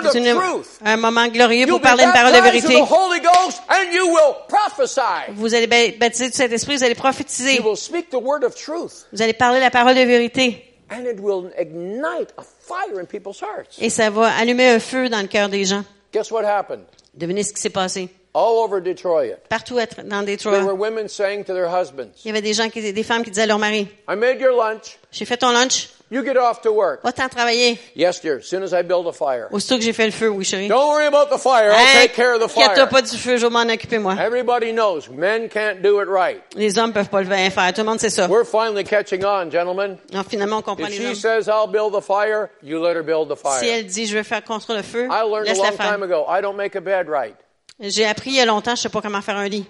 un moment glorieux pour parler une parole de vérité. the Holy Ghost and you will prophesy. Vous allez ba- baptiser du Saint-Esprit, vous allez prophétiser. You will speak the word of truth. Vous allez parler la parole de vérité. And it will ignite a fire in people's hearts. Et ça va allumer un feu dans le cœur des gens. Guess what happened? Devinez ce qui s'est passé. All over Detroit. Partout dans There were women saying to their husbands, il y avait des gens qui, des femmes qui disaient à leur mari, I made your lunch. j'ai fait ton lunch, You get off to work. va-t'en travailler. Yes, dear. As soon as I build a fire. Aussitôt que j'ai fait le feu, oui chérie. Don't worry about the fire. I'll Hey, take care of the fire. pas du feu, je vais m'en occuper moi. Everybody knows men can't do it right. Les hommes peuvent pas le faire, tout le monde sait ça. We're finally catching on, gentlemen. Non, finalement, on comprend If les she hommes. says I'll build the fire, you let her build the Si fire. elle dit, je vais faire construire le feu, I learned a long faire. time ago. I don't make a bed right. J'ai appris il y a longtemps, je sais pas comment faire un lit.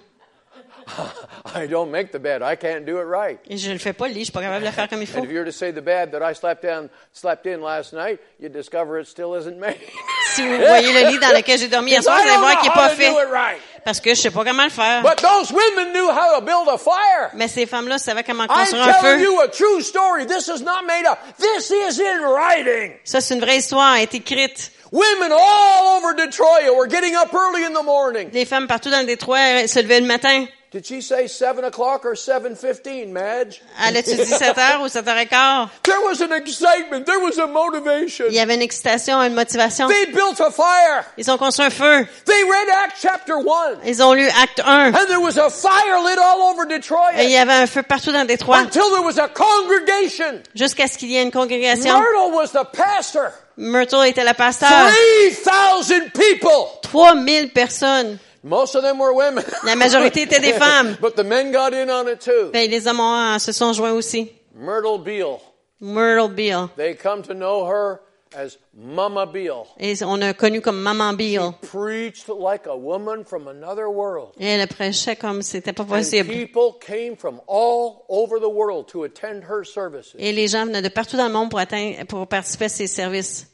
I don't make the bed. I can't do it right. Et je le fais pas, le lit, je suis pas capable de le faire comme il faut. And if you were to say the bed that I slept in, slept in last night, you'd discover it still isn't made. Si vous voyez le lit dans lequel j'ai dormi hier soir, vous allez voir qu'il pas fait. right. Parce que je sais pas comment le faire. But those women knew how to build a fire. Mais ces femmes-là savaient comment I'm construire un telling feu. you a true story. This is not made up. This is in writing. Ça, c'est une vraie histoire, elle est écrite. Women all over Detroit were getting up early in the morning. Les femmes partout dans le Détroit elles se levaient le matin. Did she say 7 o'clock or 7.15, Madge? Elle a-tu dit 7 heures ou 7 heures et quart? There was an excitement. There was a motivation. Il y avait une excitation, une motivation. They built a fire. Ils ont construit un feu. They read Acts chapter 1. Ils ont lu Acte 1. And there was a fire lit all over Detroit. Et il y avait un feu partout dans Détroit. Until there was a congregation. Jusqu'à ce qu'il y ait une congrégation. Myrtle was the pastor. Myrtle était la pasteur. 3,000 people. 3000 personnes. Most of them were women. La majorité étaient des femmes. but the men got in on it too. Ben, les hommes ont- se sont joints aussi. Myrtle Beale. Myrtle Beale. They come to know her as Mama Beale. Et on a connu comme Maman Beale. Preached like a woman from another world. Et elle prêchait comme c'était pas And possible. people came from all over the world to attend her services. Et les gens venaient de partout dans le monde pour atteindre, pour participer à ses services.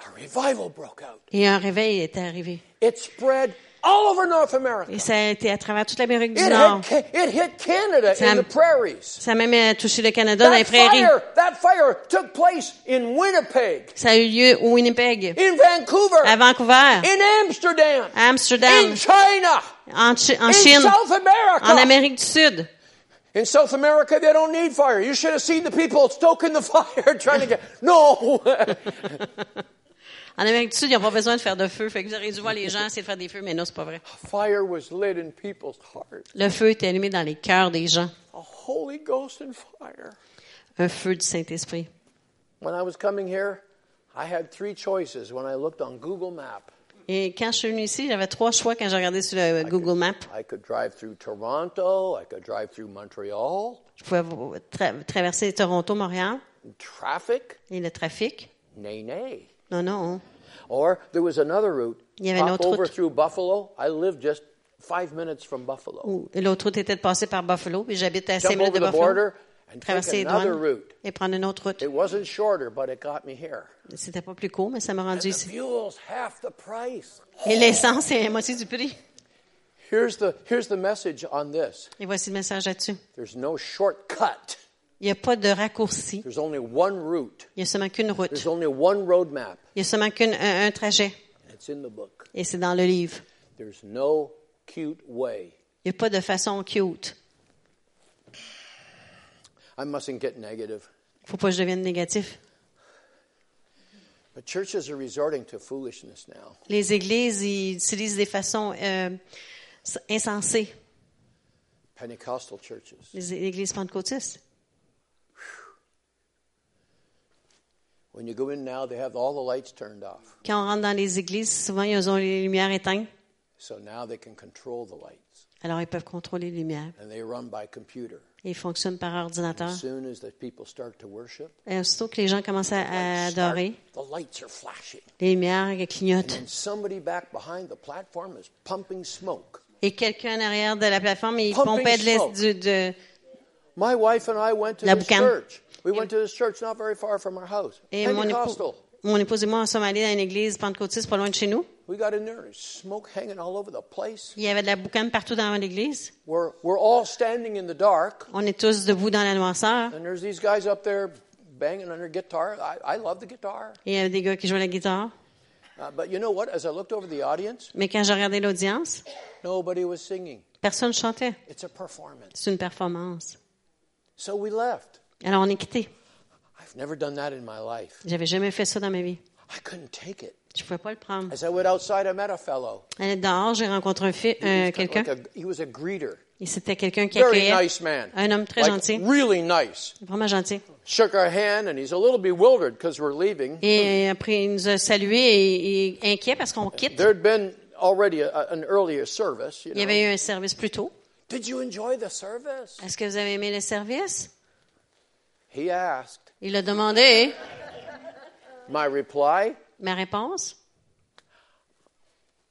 A revival broke out. Et un réveil était arrivé. It spread all over North America. Et ça a été à travers toute l'Amérique du It Nord. hit, it hit Canada Ça- in the prairies. Ça a même euh, touché le Canada dans les That prairies. fire, that fire took place in Winnipeg, Ça a eu lieu au Winnipeg, in Vancouver, à Vancouver, in Amsterdam, à Amsterdam, in China, en, Chi- en in Chine, South America. en Amérique du Sud. In South America, they don't need fire. You should have seen the people stoking the fire trying to get. No! En Amérique du Sud, ils n'ont pas besoin de faire de feu. Fait que vous auriez dû voir les gens essayer de faire des feux, mais non, c'est pas vrai. fire was lit in people's hearts. Le feu était allumé dans les cœurs des gens. A Holy Ghost and fire. Un feu du Saint-Esprit. When I was coming here, I had three choices when I looked on Google Map. Et quand je suis venue ici, j'avais trois choix quand j'ai regardé sur le Google Maps. I could drive through Toronto, I could drive through Montreal, Je pouvais tra- traverser Toronto, Montréal, traffic, et le trafic? nay, nay. Non, non. Or there was another route. Il y avait autre over through Buffalo. I live just five minutes from Buffalo. L'autre route était de passer par Buffalo, puis j'habite à 5 Jump minutes de the Buffalo. border and take Traverser les another douanes route. et prendre une autre route. It wasn't shorter, but it got me here. C'était pas plus court, mais ça m'a rendu The ici. fuel's half the price. Et l'essence est la moitié du prix. Here's the, here's the message on this. Et voici le message là-dessus. There's no shortcut. Il n'y a pas de raccourci. Il y a seulement qu'une route. Il y a seulement qu'un un, un trajet. It's in the book. Et c'est dans le livre. There's no cute way. Il n'y a pas de façon cute. I mustn't get negative. Faut pas que je devienne négatif. But churches are resorting to foolishness now. Les églises, ils utilisent des façons euh, insensées. Pentecostal churches. Les églises pentecôtistes. When you go in now, they have all the lights turned off. Quand on rentre dans les églises, souvent, ils ont les lumières éteintes. So now they can control the lights. Alors, ils peuvent contrôler les lumières. And they run by computer. Et ils fonctionnent par ordinateur. As soon as the people start to worship, Et aussitôt que les gens commencent à, adorer, the lights are flashing. les lumières clignotent. And somebody back behind the platform is pumping smoke. Et quelqu'un en arrière de la plateforme, il pompait de de, My wife and I went to La boucane. We went to this church not very far from our house. Et mon époux, mon épouse et moi, nous sommes allés dans une église pentecôtiste pas loin de chez nous. We got in there and smoke hanging all over the place. Il y avait de la boucane partout dans l'église. We're, we're all standing in the dark, On est tous debout dans la noirceur. and there's these guys up there banging on their guitar. I, I love the guitar. Et il y avait des gars qui jouaient la guitare. Uh, but you know what? As I looked over the audience, Mais quand j'ai regardé l'audience, nobody was singing. personne ne chantait. It's a performance. C'est une performance. So we left. Alors on est quitté. I've never done that in my life. J'avais jamais fait ça dans ma vie. I couldn't take it. Je pouvais pas le prendre. As I went outside, I met a fellow. Allé dehors, j'ai rencontré euh, quelqu'un. Et c'était quelqu'un qui Very accueillait. nice man. Un homme très Like, gentil. Really nice. Vraiment gentil. Shook our hand, and he's a little bewildered because we're leaving. Et après, il nous a salués et, et inquiet parce qu'on quitte. There had been already a, a- an earlier service. You Il y avait eu un service plus tôt. Did you enjoy the service? Est-ce que vous avez aimé le service? He asked. Il a demandé. My reply, Ma réponse?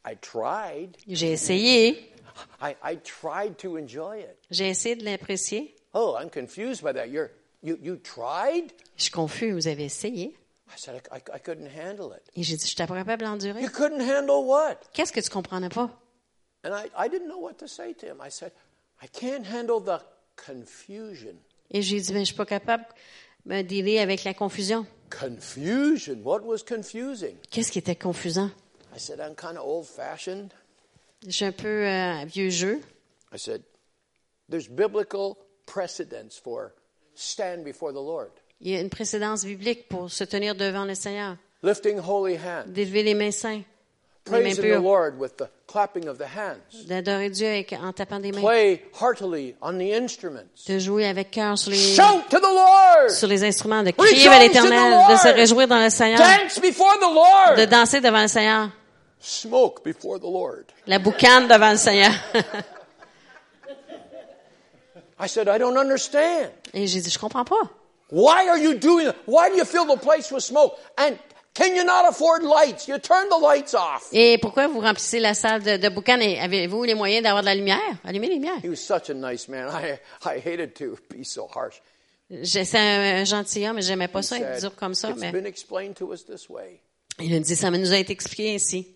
I tried. J'ai essayé. I, I tried to enjoy it. J'ai essayé de l'apprécier. Oh, I'm confused by that. You're, you, you tried? Je suis confus. Vous avez essayé? I said, I, I, couldn't handle it. Et j'ai dit, je pas capable d'endurer. You couldn't handle what? Qu'est-ce que tu comprenais pas? And I, I didn't know what to say to him. I said, I can't handle the confusion. Et j'ai dit, ben, je suis pas capable de me dealer avec la confusion. Confusion? What was confusing? Qu'est-ce qui était confusant? I said, I'm kind of suis un peu euh, vieux jeu. I said, there's biblical precedence for stand before the Lord. Il y a une précédence biblique pour se tenir devant le Seigneur, Lifting holy hands. d'élever les mains saints, les mains Praising the pures, Lord with the clapping of the hands. d'adorer Dieu avec- en tapant des mains, Play heartily on the instruments. de jouer avec cœur sur les, Shout to the Lord. sur les instruments, de crier in l'Éternel, de se réjouir dans le Seigneur, Dance before the de danser devant le Seigneur, Smoke before the Lord. la boucane devant le Seigneur. I said, I don't understand. Et j'ai dit, je comprends pas. Why are you doing that? Why do you fill the place with smoke? And can you not afford lights? You turn the lights off. Et pourquoi vous remplissez la salle de, de boucan? Et avez-vous les moyens d'avoir de la lumière? Allumez les lumières. He was such a nice man. I, I hated to be so harsh. Je- C'est un, un gentilhomme, mais j'aimais pas He ça, être dur comme ça, it's mais been explained to us this way. il a dit, ça nous a été expliqué ainsi.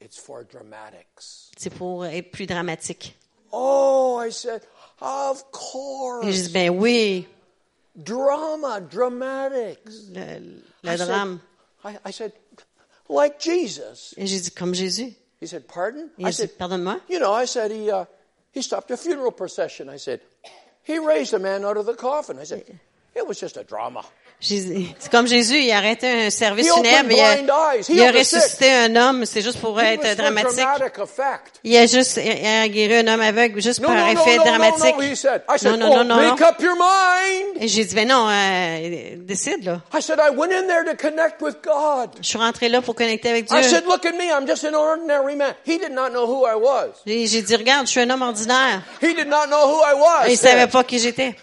It's for dramatics. C'est pour être plus dramatique. Oh, I said, of Et course. j'ai dit, ben oui, Drama, dramatics. le, drame. I, I said, like Jesus. Et j'ai dit, comme Jésus. He said, pardon? Il I a dit, said, pardonne-moi. you know, I said, he, uh, he stopped a funeral procession. I said, he raised a man out of the coffin. I said, it was just a drama. C'est comme Jésus, il a arrêté un service funèbre, il a, il ressuscité un homme, c'est juste pour être dramatique. Il a juste il a guéri un homme aveugle juste par effet dramatique. no, he said. I said, non, non, oh, non, non, non. Et j'ai dit, ben non, euh, décide, là. I said, I went in there to connect with God. Je suis rentré là pour connecter avec Dieu. said, look at me. I'm just an ordinary man. He did not know who I was. Et J'ai dit, regarde, je suis un homme ordinaire. Il savait pas qui j'étais.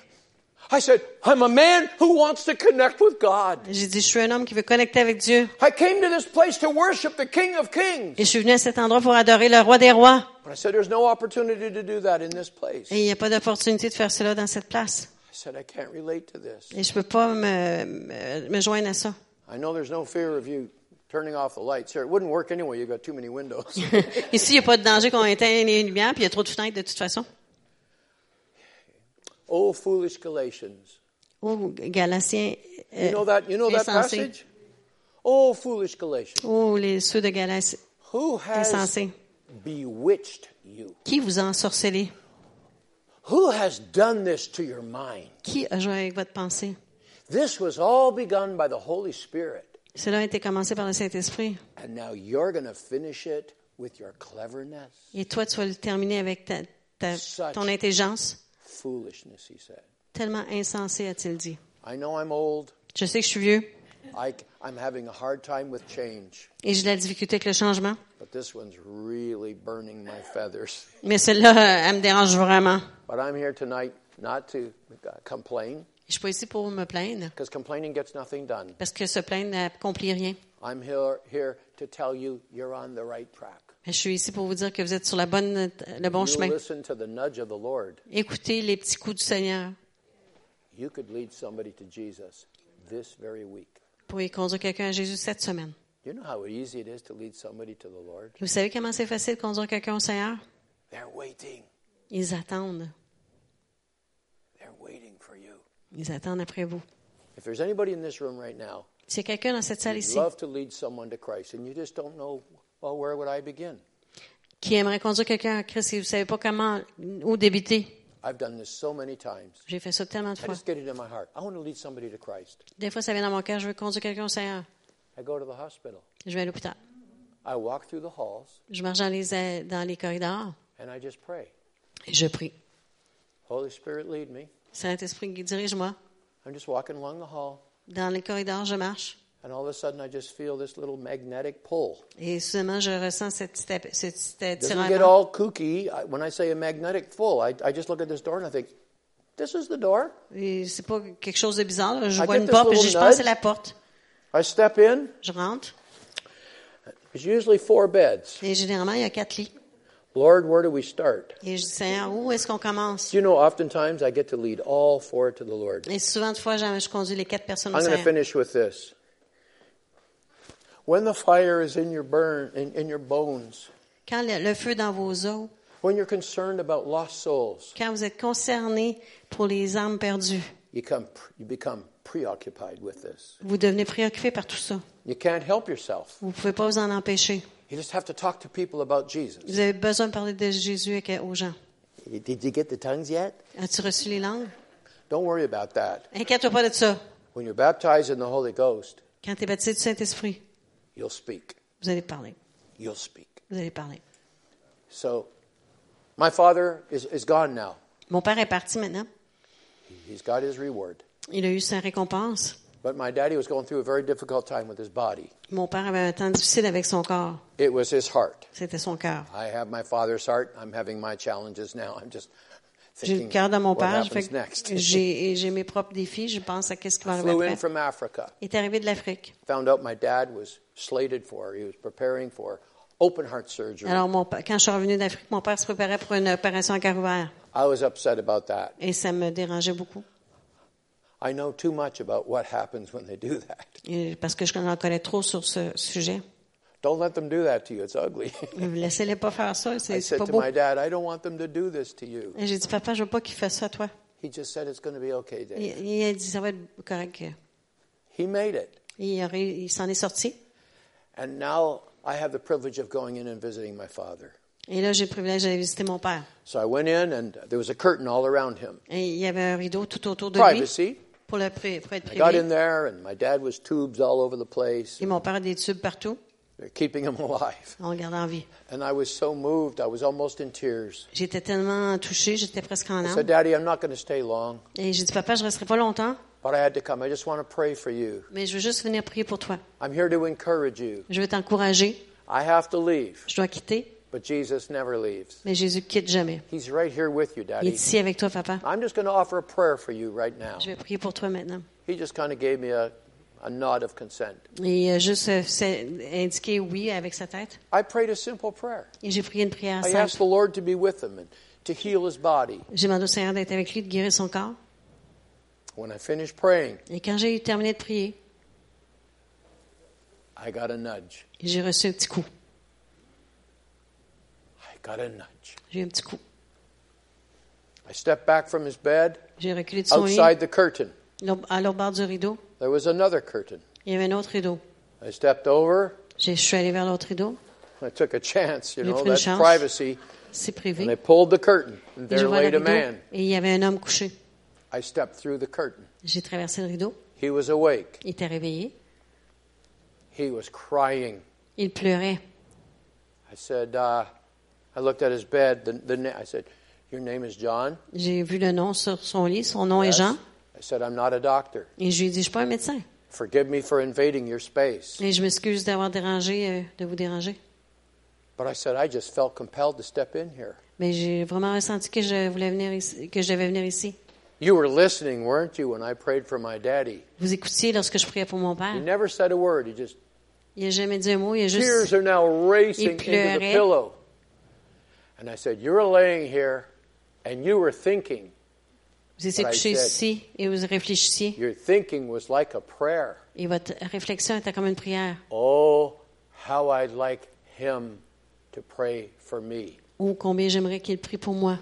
I said, I'm a man who wants to connect with God. J'ai dit, je suis un homme qui veut connecter avec Dieu. I came to this place to worship the King of Kings. Et je suis venu à cet endroit pour adorer le roi des rois. But I said, there's no opportunity to do that in this place. Et il n'y a pas d'opportunité de faire cela dans cette place. I said, I can't relate to this. Et je peux pas me, me, me joindre à ça. I know there's no fear of you turning off the lights here. It wouldn't work anyway. You've got too many windows. Ici, il n'y a pas de danger qu'on éteigne les lumières, puis il y a trop de fenêtres de toute façon. Oh, foolish Galatians. Oh, Galatiens, euh, You know that, you know eh, that passage? Oh, foolish Galatians. Oh, les ceux de Galatie, Who has bewitched you? Qui vous a ensorcelé? Who has done this to your mind? Qui a joué avec votre pensée? This was all begun by the Holy Spirit. Cela a été commencé par le Saint-Esprit. And now you're going to finish it with your cleverness. Et toi, tu vas le terminer avec ta, ta- ton intelligence. Foolishness, he said. Tellement insensé, a-t-il dit. I know I'm old. Je sais que je suis vieux I, I'm having a hard time with change. et j'ai de la difficulté avec le changement. But this one's really burning my feathers. Mais celle-là, elle me dérange vraiment. But I'm here tonight not to uh, complain, Je suis pas ici pour me plaindre, because complaining gets nothing done. parce que se plaindre n'accomplit rien. I'm here, here to tell you you're on the right track. Je suis ici pour vous dire que vous êtes sur la bonne, le bon chemin. Écoutez les petits coups du Seigneur. You could lead somebody to Jesus this very week. Vous pourriez conduire quelqu'un à Jésus cette semaine. You know how easy it is to lead somebody to the Lord? Vous savez comment c'est facile de conduire quelqu'un au Seigneur? They're waiting. Ils attendent. They're waiting for you. Ils attendent après vous. If there's anybody in this room right now, S'il y a quelqu'un dans cette salle ici well, where would I begin? qui aimerait conduire quelqu'un à Christ et vous ne savez pas comment, où débuter, I've done this so many times. j'ai fait ça tellement de I fois. just get it in my heart. I want to lead somebody to Christ. Des fois, ça vient dans mon cœur, je veux conduire quelqu'un au Seigneur. I go to the hospital. Je vais à l'hôpital. I walk through the halls, Je marche dans les, euh, dans les corridors and I just pray. et je prie. Holy Spirit, lead me. Saint-Esprit, dirige-moi. I'm just walking along the hall, Dans les corridors, je marche. And all of a sudden I just feel this little magnetic pull. Et soudainement, je ressens cette petite, app- ce petit Doesn't get all kooky. When I say a magnetic pull, I, I just look at this door and I think, this is the door? Et c'est pas quelque chose de bizarre. là. Je I vois une porte et je pense c'est la porte. I step in. Je rentre. There's usually four beds. Et généralement, il y a quatre lits. Lord, where do we start? Et je dis, Seigneur, où est-ce qu'on commence? You know, oftentimes I get to lead all four to the Lord. Et souvent de fois, je conduis les quatre personnes au I'm going to finish with this. When the fire is in your burn, in, in your bones, Quand le, le feu dans vos os, when you're concerned about lost souls, quand vous êtes concerné pour les âmes perdues, you, come, you become preoccupied with this. vous devenez préoccupé par tout ça. You can't help yourself. Vous ne pouvez pas vous en empêcher. You just have to talk to people about Jesus. Vous avez besoin de parler de Jésus avec- aux gens. Did you get the tongues yet? As-tu reçu les langues? Don't worry about that. Inquiète-toi pas de ça. When you're baptized in the Holy Ghost, Quand tu es baptisé du Saint-Esprit, you'll speak. vous allez parler. You'll speak. Vous allez parler. So, my father is, is gone now. Mon père est parti maintenant. He's got his reward. Il a eu sa récompense. But my daddy was going through a very difficult time with his body. Mon père avait un temps difficile avec son corps. It was his heart. C'était son cœur. I have my father's heart. I'm having my challenges now. I'm just J'ai le thinking cœur de mon père. J'ai mes propres défis. Je pense à qu'est-ce qui va arriver après. Il est arrivé de l'Afrique. Found out my dad was slated for. He was preparing for open heart surgery. Alors, mon, quand je suis revenu d'Afrique, mon père se préparait pour une opération à cœur ouvert. I was upset about that. Et ça me dérangeait beaucoup. I know too much about what happens when they do that. Et parce que je en connais trop sur ce sujet. Don't let them do that to you. It's ugly. Laissez-les pas faire ça. C'est said pas to beau. my dad, I don't want them to do this to you. Et j'ai dit, papa, je veux pas qu'il fasse ça à toi. He just said it's going to be okay, Dave. Il, il a dit, ça va être correct. He made it. Il, a ré- il s'en est sorti. And now I have the privilege of going in and visiting my father. Et là, j'ai le privilège d'aller visiter mon père. So I went in, and there was a curtain all around him. Et il y avait un rideau tout autour de lui Privacy. pour, le, pri- pour être I got in privé. there, and my dad was tubes all over the place. Et mon père a des tubes partout. They're keeping him alive. En vie. And I was so moved, I was almost in tears. J'étais tellement touchée, j'étais presque en I âme. said, Daddy, I'm not going to stay long, Et j'ai dit, papa, je resterai pas longtemps, but I had to come. I just want to pray for you. mais je veux juste venir prier pour toi. I'm here to encourage you. Je veux t'encourager. I have to leave, Je dois quitter, but Jesus never leaves. mais Jésus quitte jamais. He's right here with you, Il est Daddy. ici avec toi, papa. I'm just going to offer a prayer for you right now. Je vais prier pour toi maintenant. He just kind of gave me a, a nod of consent. Et euh, juste euh, indiquer oui avec sa tête. I prayed a simple prayer. Et j'ai prié une prière I asked simple. the Lord to be with him and to heal his body. J'ai demandé au Seigneur d'être avec lui, de guérir son corps. When I finished praying, Et quand j'ai terminé de prier, I got a nudge. j'ai reçu un petit coup. I got a nudge. J'ai eu un petit coup. I stepped back from his bed J'ai reculé de son lit, outside the curtain. À l'autre bord du rideau. There was another curtain. Il y avait un autre rideau. I stepped over. Je suis allé vers l'autre rideau. I took a chance, you J'ai know, that's chance. privacy. C'est And I privé. pulled the curtain, and there man. Et il y avait un homme couché. I stepped through the curtain. J'ai traversé le rideau. He was awake. Il était réveillé. He was crying. Il pleurait. I said, uh, I looked at his bed. The, the na- I said, Your name is John? J'ai vu le nom sur son lit. Son nom Yes. est Jean. I said, I'm not a doctor. Et je lui ai dit, je suis pas un médecin. Forgive me for invading your space. Et je m'excuse d'avoir dérangé, euh, de vous déranger. But I said, I just felt compelled to step in here. Mais j'ai vraiment ressenti que je voulais venir ici, que je devais venir ici. You were listening, weren't you, when I prayed for my daddy? Vous écoutiez lorsque je priais pour mon He never said a word. He just, Il n'a jamais dit un mot. Il a tears are now racing into the pillow. And I said, You were laying here and you were thinking Vous ici et vous réfléchissiez. Your thinking was like a prayer. Et votre réflexion était comme une prière. Oh, how I'd like him to pray for me. Oh, combien j'aimerais qu'il prie pour moi.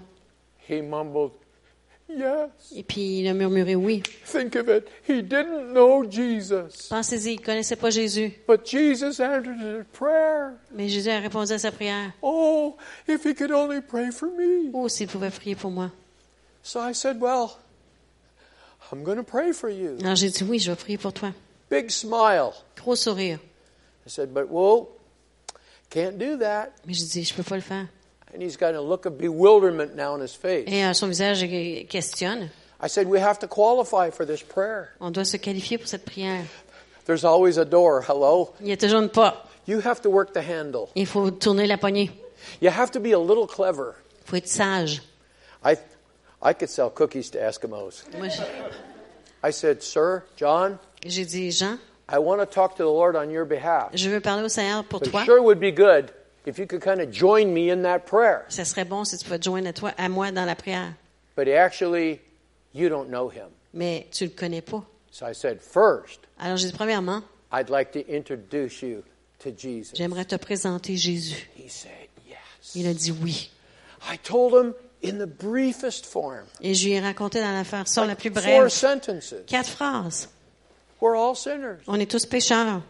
He mumbled, Yes. Et puis il a murmuré oui. Think of it. He didn't know Jesus. Pensez-y, il ne connaissait pas Jésus. But Jesus answered his prayer. Mais Jésus a répondu à sa prière. Oh, if he could only pray for me. Oh, s'il pouvait prier pour moi. Alors j'ai dit oui, je vais prier pour toi. Big smile. Gros sourire. I said, But whoa, can't do that. Mais je dis, je peux pas le faire. And he's got a look of bewilderment now on his face. Et euh, son visage questionne. I said, We have to qualify for this prayer. On doit se qualifier pour cette prière. There's always a door. Hello? Il y a toujours une porte. You have to work the handle. Il faut tourner la poignée. You have to be a little clever. Il faut être sage. I, I could sell cookies to Eskimos. Moi, I said, Sir, John, j'ai dit, Jean, I want to talk to the Lord on your behalf. je veux parler au Seigneur pour But toi. it sure would be good if you could kind of join me in that prayer. Ça serait bon si tu pouvais te joindre à toi, à moi dans la prière. But actually, you don't know him. Mais tu le connais pas. So I said, First, Alors j'ai dit, premièrement, I'd like to introduce you to Jesus. j'aimerais te présenter Jésus. He said, Yes. Il a dit oui. I told him in the briefest form, Et je lui ai raconté dans la façon la plus four brève. sentences. Quatre phrases. We're all sinners. On est tous pécheurs.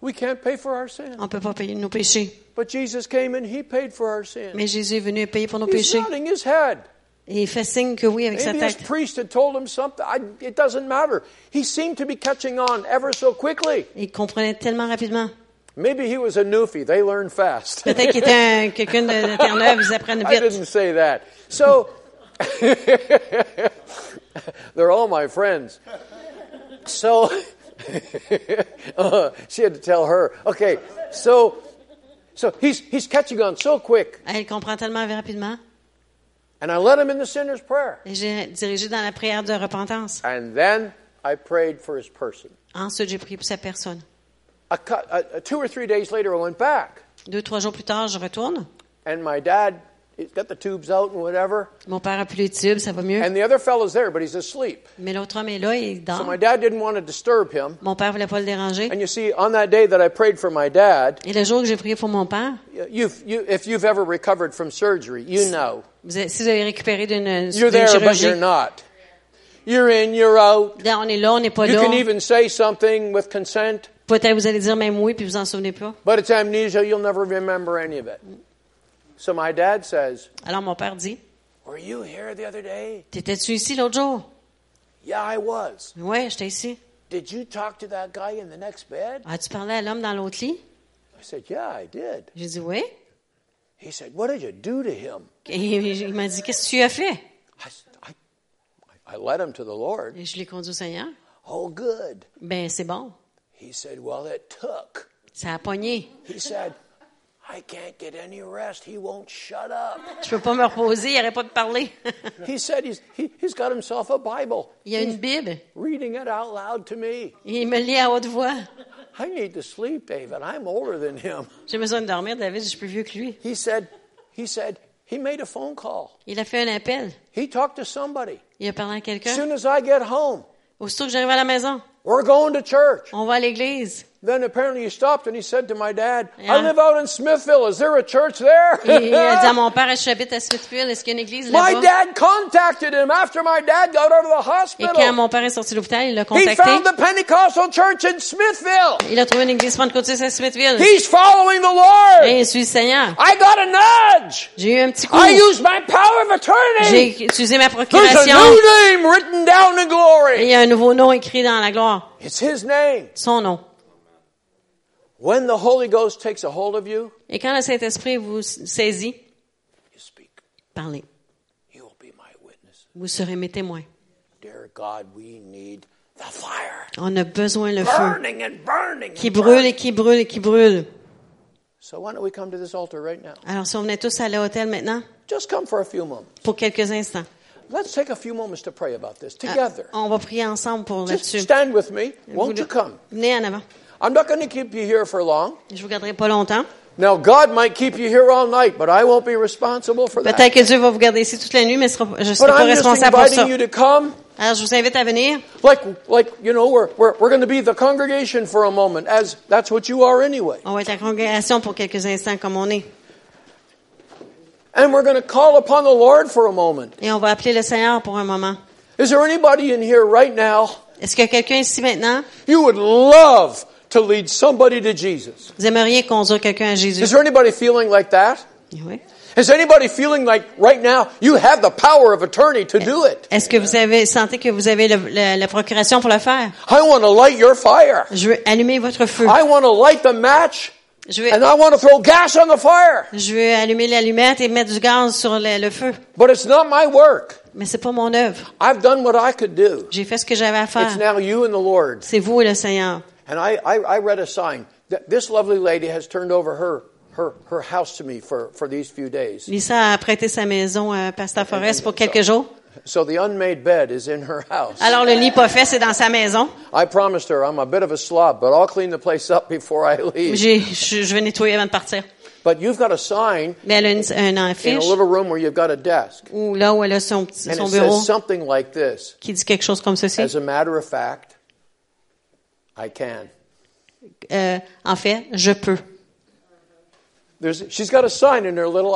We can't pay for our sin. On ne peut pas payer nos péchés. But Jesus came and he paid for our sin. Mais Jésus est venu payer pour nos He's péchés. nodding his head. Et il fait signe que oui avec sa Maybe tête. priest had told him something. I, it doesn't matter. He seemed to be catching on ever so quickly. Et il comprenait tellement rapidement. Maybe he was a newfie. They learn fast. Peut-être qu'il était un- quelqu'un de, Terre-Neuve, ils apprennent I vite. didn't say that. So, they're all my friends. So, uh, she had to tell her. Okay, so, so he's, he's catching on so quick. Elle comprend tellement rapidement. And I led him in the sinner's prayer. Et j'ai dirigé dans la prière de repentance. And then I prayed for his person. Ensuite, j'ai prié pour sa personne. A, a, a two or three days later, I went back. Deux, trois jours plus tard, je retourne. And my dad, he's got the tubes out and whatever. Mon père a plus les tubes, ça va mieux. And the other fellow's there, but he's asleep. Mais l'autre homme est là, il dort. So my dad didn't want to disturb him. Mon père voulait pas le déranger. And you see, on that day that I prayed for my dad, Et le jour que j'ai prié pour mon père, you've, you, if you've ever recovered from surgery, you know. vous avez- si vous avez récupéré d'une You're there, but you're not. You're in, you're out. là, on est là, on n'est pas You là. can even say something with consent, Peut-être vous allez dire même oui, puis vous en souvenez pas. but it's amnesia. You'll never remember any of it. So my dad says, Alors mon père dit, Were you here the other day? t'étais-tu ici l'autre jour? Yeah, I was. Ouais, j'étais ici. Did you talk to that guy in the next bed? As-tu parlé à l'homme dans l'autre lit? I said, Yeah, I did. J'ai dit oui. He said, What did you do to him? Et il m'a dit, qu'est-ce que tu as fait? I, I- I led him to the Lord. Et je l'ai conduit au Seigneur. Oh, good. Ben, c'est bon. He said, Well, it took. Ça a pogné. He said, I can't get any rest. He won't shut up. Je peux pas me reposer, il n'arrête pas de parler. He said he's, he, he's got himself a Bible. il a une Bible. Reading it out loud to me. Il me lit à haute voix. I need to sleep, David. I'm older than him. J'ai besoin de dormir, David, je suis plus vieux que lui. He said, he said, he made a phone call. Il a fait un appel. He talked to somebody. Il a parlé à As quelqu'un. soon as I get home, Aussitôt que j'arrive à la maison, we're going to church. on va à l'église. Then apparently he stopped and he said to my dad, I live out in Smithville. Is there a church there? Et il a dit à mon père, j'habite à Smithfield, est-ce qu'il y a une église my là-bas? dad contacted him after my dad got out of the Et quand hospital. mon père est sorti de l'hôpital, il l'a He contacté. found the Pentecostal church in Smithville. Il a trouvé une église pentecôtiste à Smithfield. He's following the Lord. Et il suit le Seigneur. I got a nudge. J'ai eu un petit coup. I used my power of attorney. J'ai utilisé ma There's a procuration. new name written down in Et il glory. y a un nouveau nom écrit dans la gloire. It's his name. Son nom. When the Holy Ghost takes a hold of you, Et quand le Saint-Esprit vous saisit, you speak. parlez. You will be my witness. Vous serez mes témoins. Dear God, we need the fire. On a besoin le feu. Burning and burning. Qui and brûle burning. et qui brûle et qui brûle. So why don't we come to this altar right now? Alors, si on venait tous à l'hôtel maintenant, Just come for a few moments. pour quelques instants. Let's take a few moments to pray about this Ah, together. On va prier ensemble pour Just là-dessus. stand with me. Vous Won't you le- come? Venez en avant. I'm not going to keep you here for long, Je vous garderai pas longtemps. Now, God might keep you here all night, but I won't be responsible for that. Peut-être que Dieu va vous garder ici toute la nuit, mais je But serai pas I'm responsable pour ça. inviting you to come. Alors, je vous invite à venir. Like, like you know, we're, we're, we're going to be the congregation for a moment, as that's what you are anyway. On va être la congrégation pour quelques instants comme on est. And we're going to call upon the Lord for a moment. Et on va appeler le Seigneur pour un moment. Is there anybody in here right now Est-ce qu'il y a quelqu'un ici maintenant? you would love to lead somebody to Jesus? Vous aimeriez conduire quelqu'un à Jésus? Is there anybody feeling like that? Oui. Is anybody feeling like right now you have the power of attorney to do it? Est-ce que vous avez sentez que vous avez le- le- la procuration pour le faire? I want to light your fire. Je veux allumer votre feu. I want to light the match Je veux, and I want to throw gas on the fire. je veux allumer l'allumette et mettre du gaz sur le, le feu. But it's not my work. Mais c'est pas mon œuvre. I've done what I could do. J'ai fait ce que j'avais à It's faire. now you and the Lord. C'est vous et le Seigneur. And I, I, I read a sign. Th- This lovely lady has turned over her, her, her house to me for, for these few days. Lisa a prêté sa maison à Pasteur Forest pour quelques jours. So the unmade bed is in her house. Alors le lit pas fait, c'est dans sa maison. I promised her I'm a bit of a slob, but I'll clean the place up before I leave. Je, je vais nettoyer avant de partir. But you've got a sign Mais elle a une, un in a affiche little room where you've got a desk. où là où elle a son, petit, And son it bureau says something like this. qui dit quelque chose comme ceci. As a matter of fact, I can. Euh, en fait, je peux. There's, she's got a sign in her little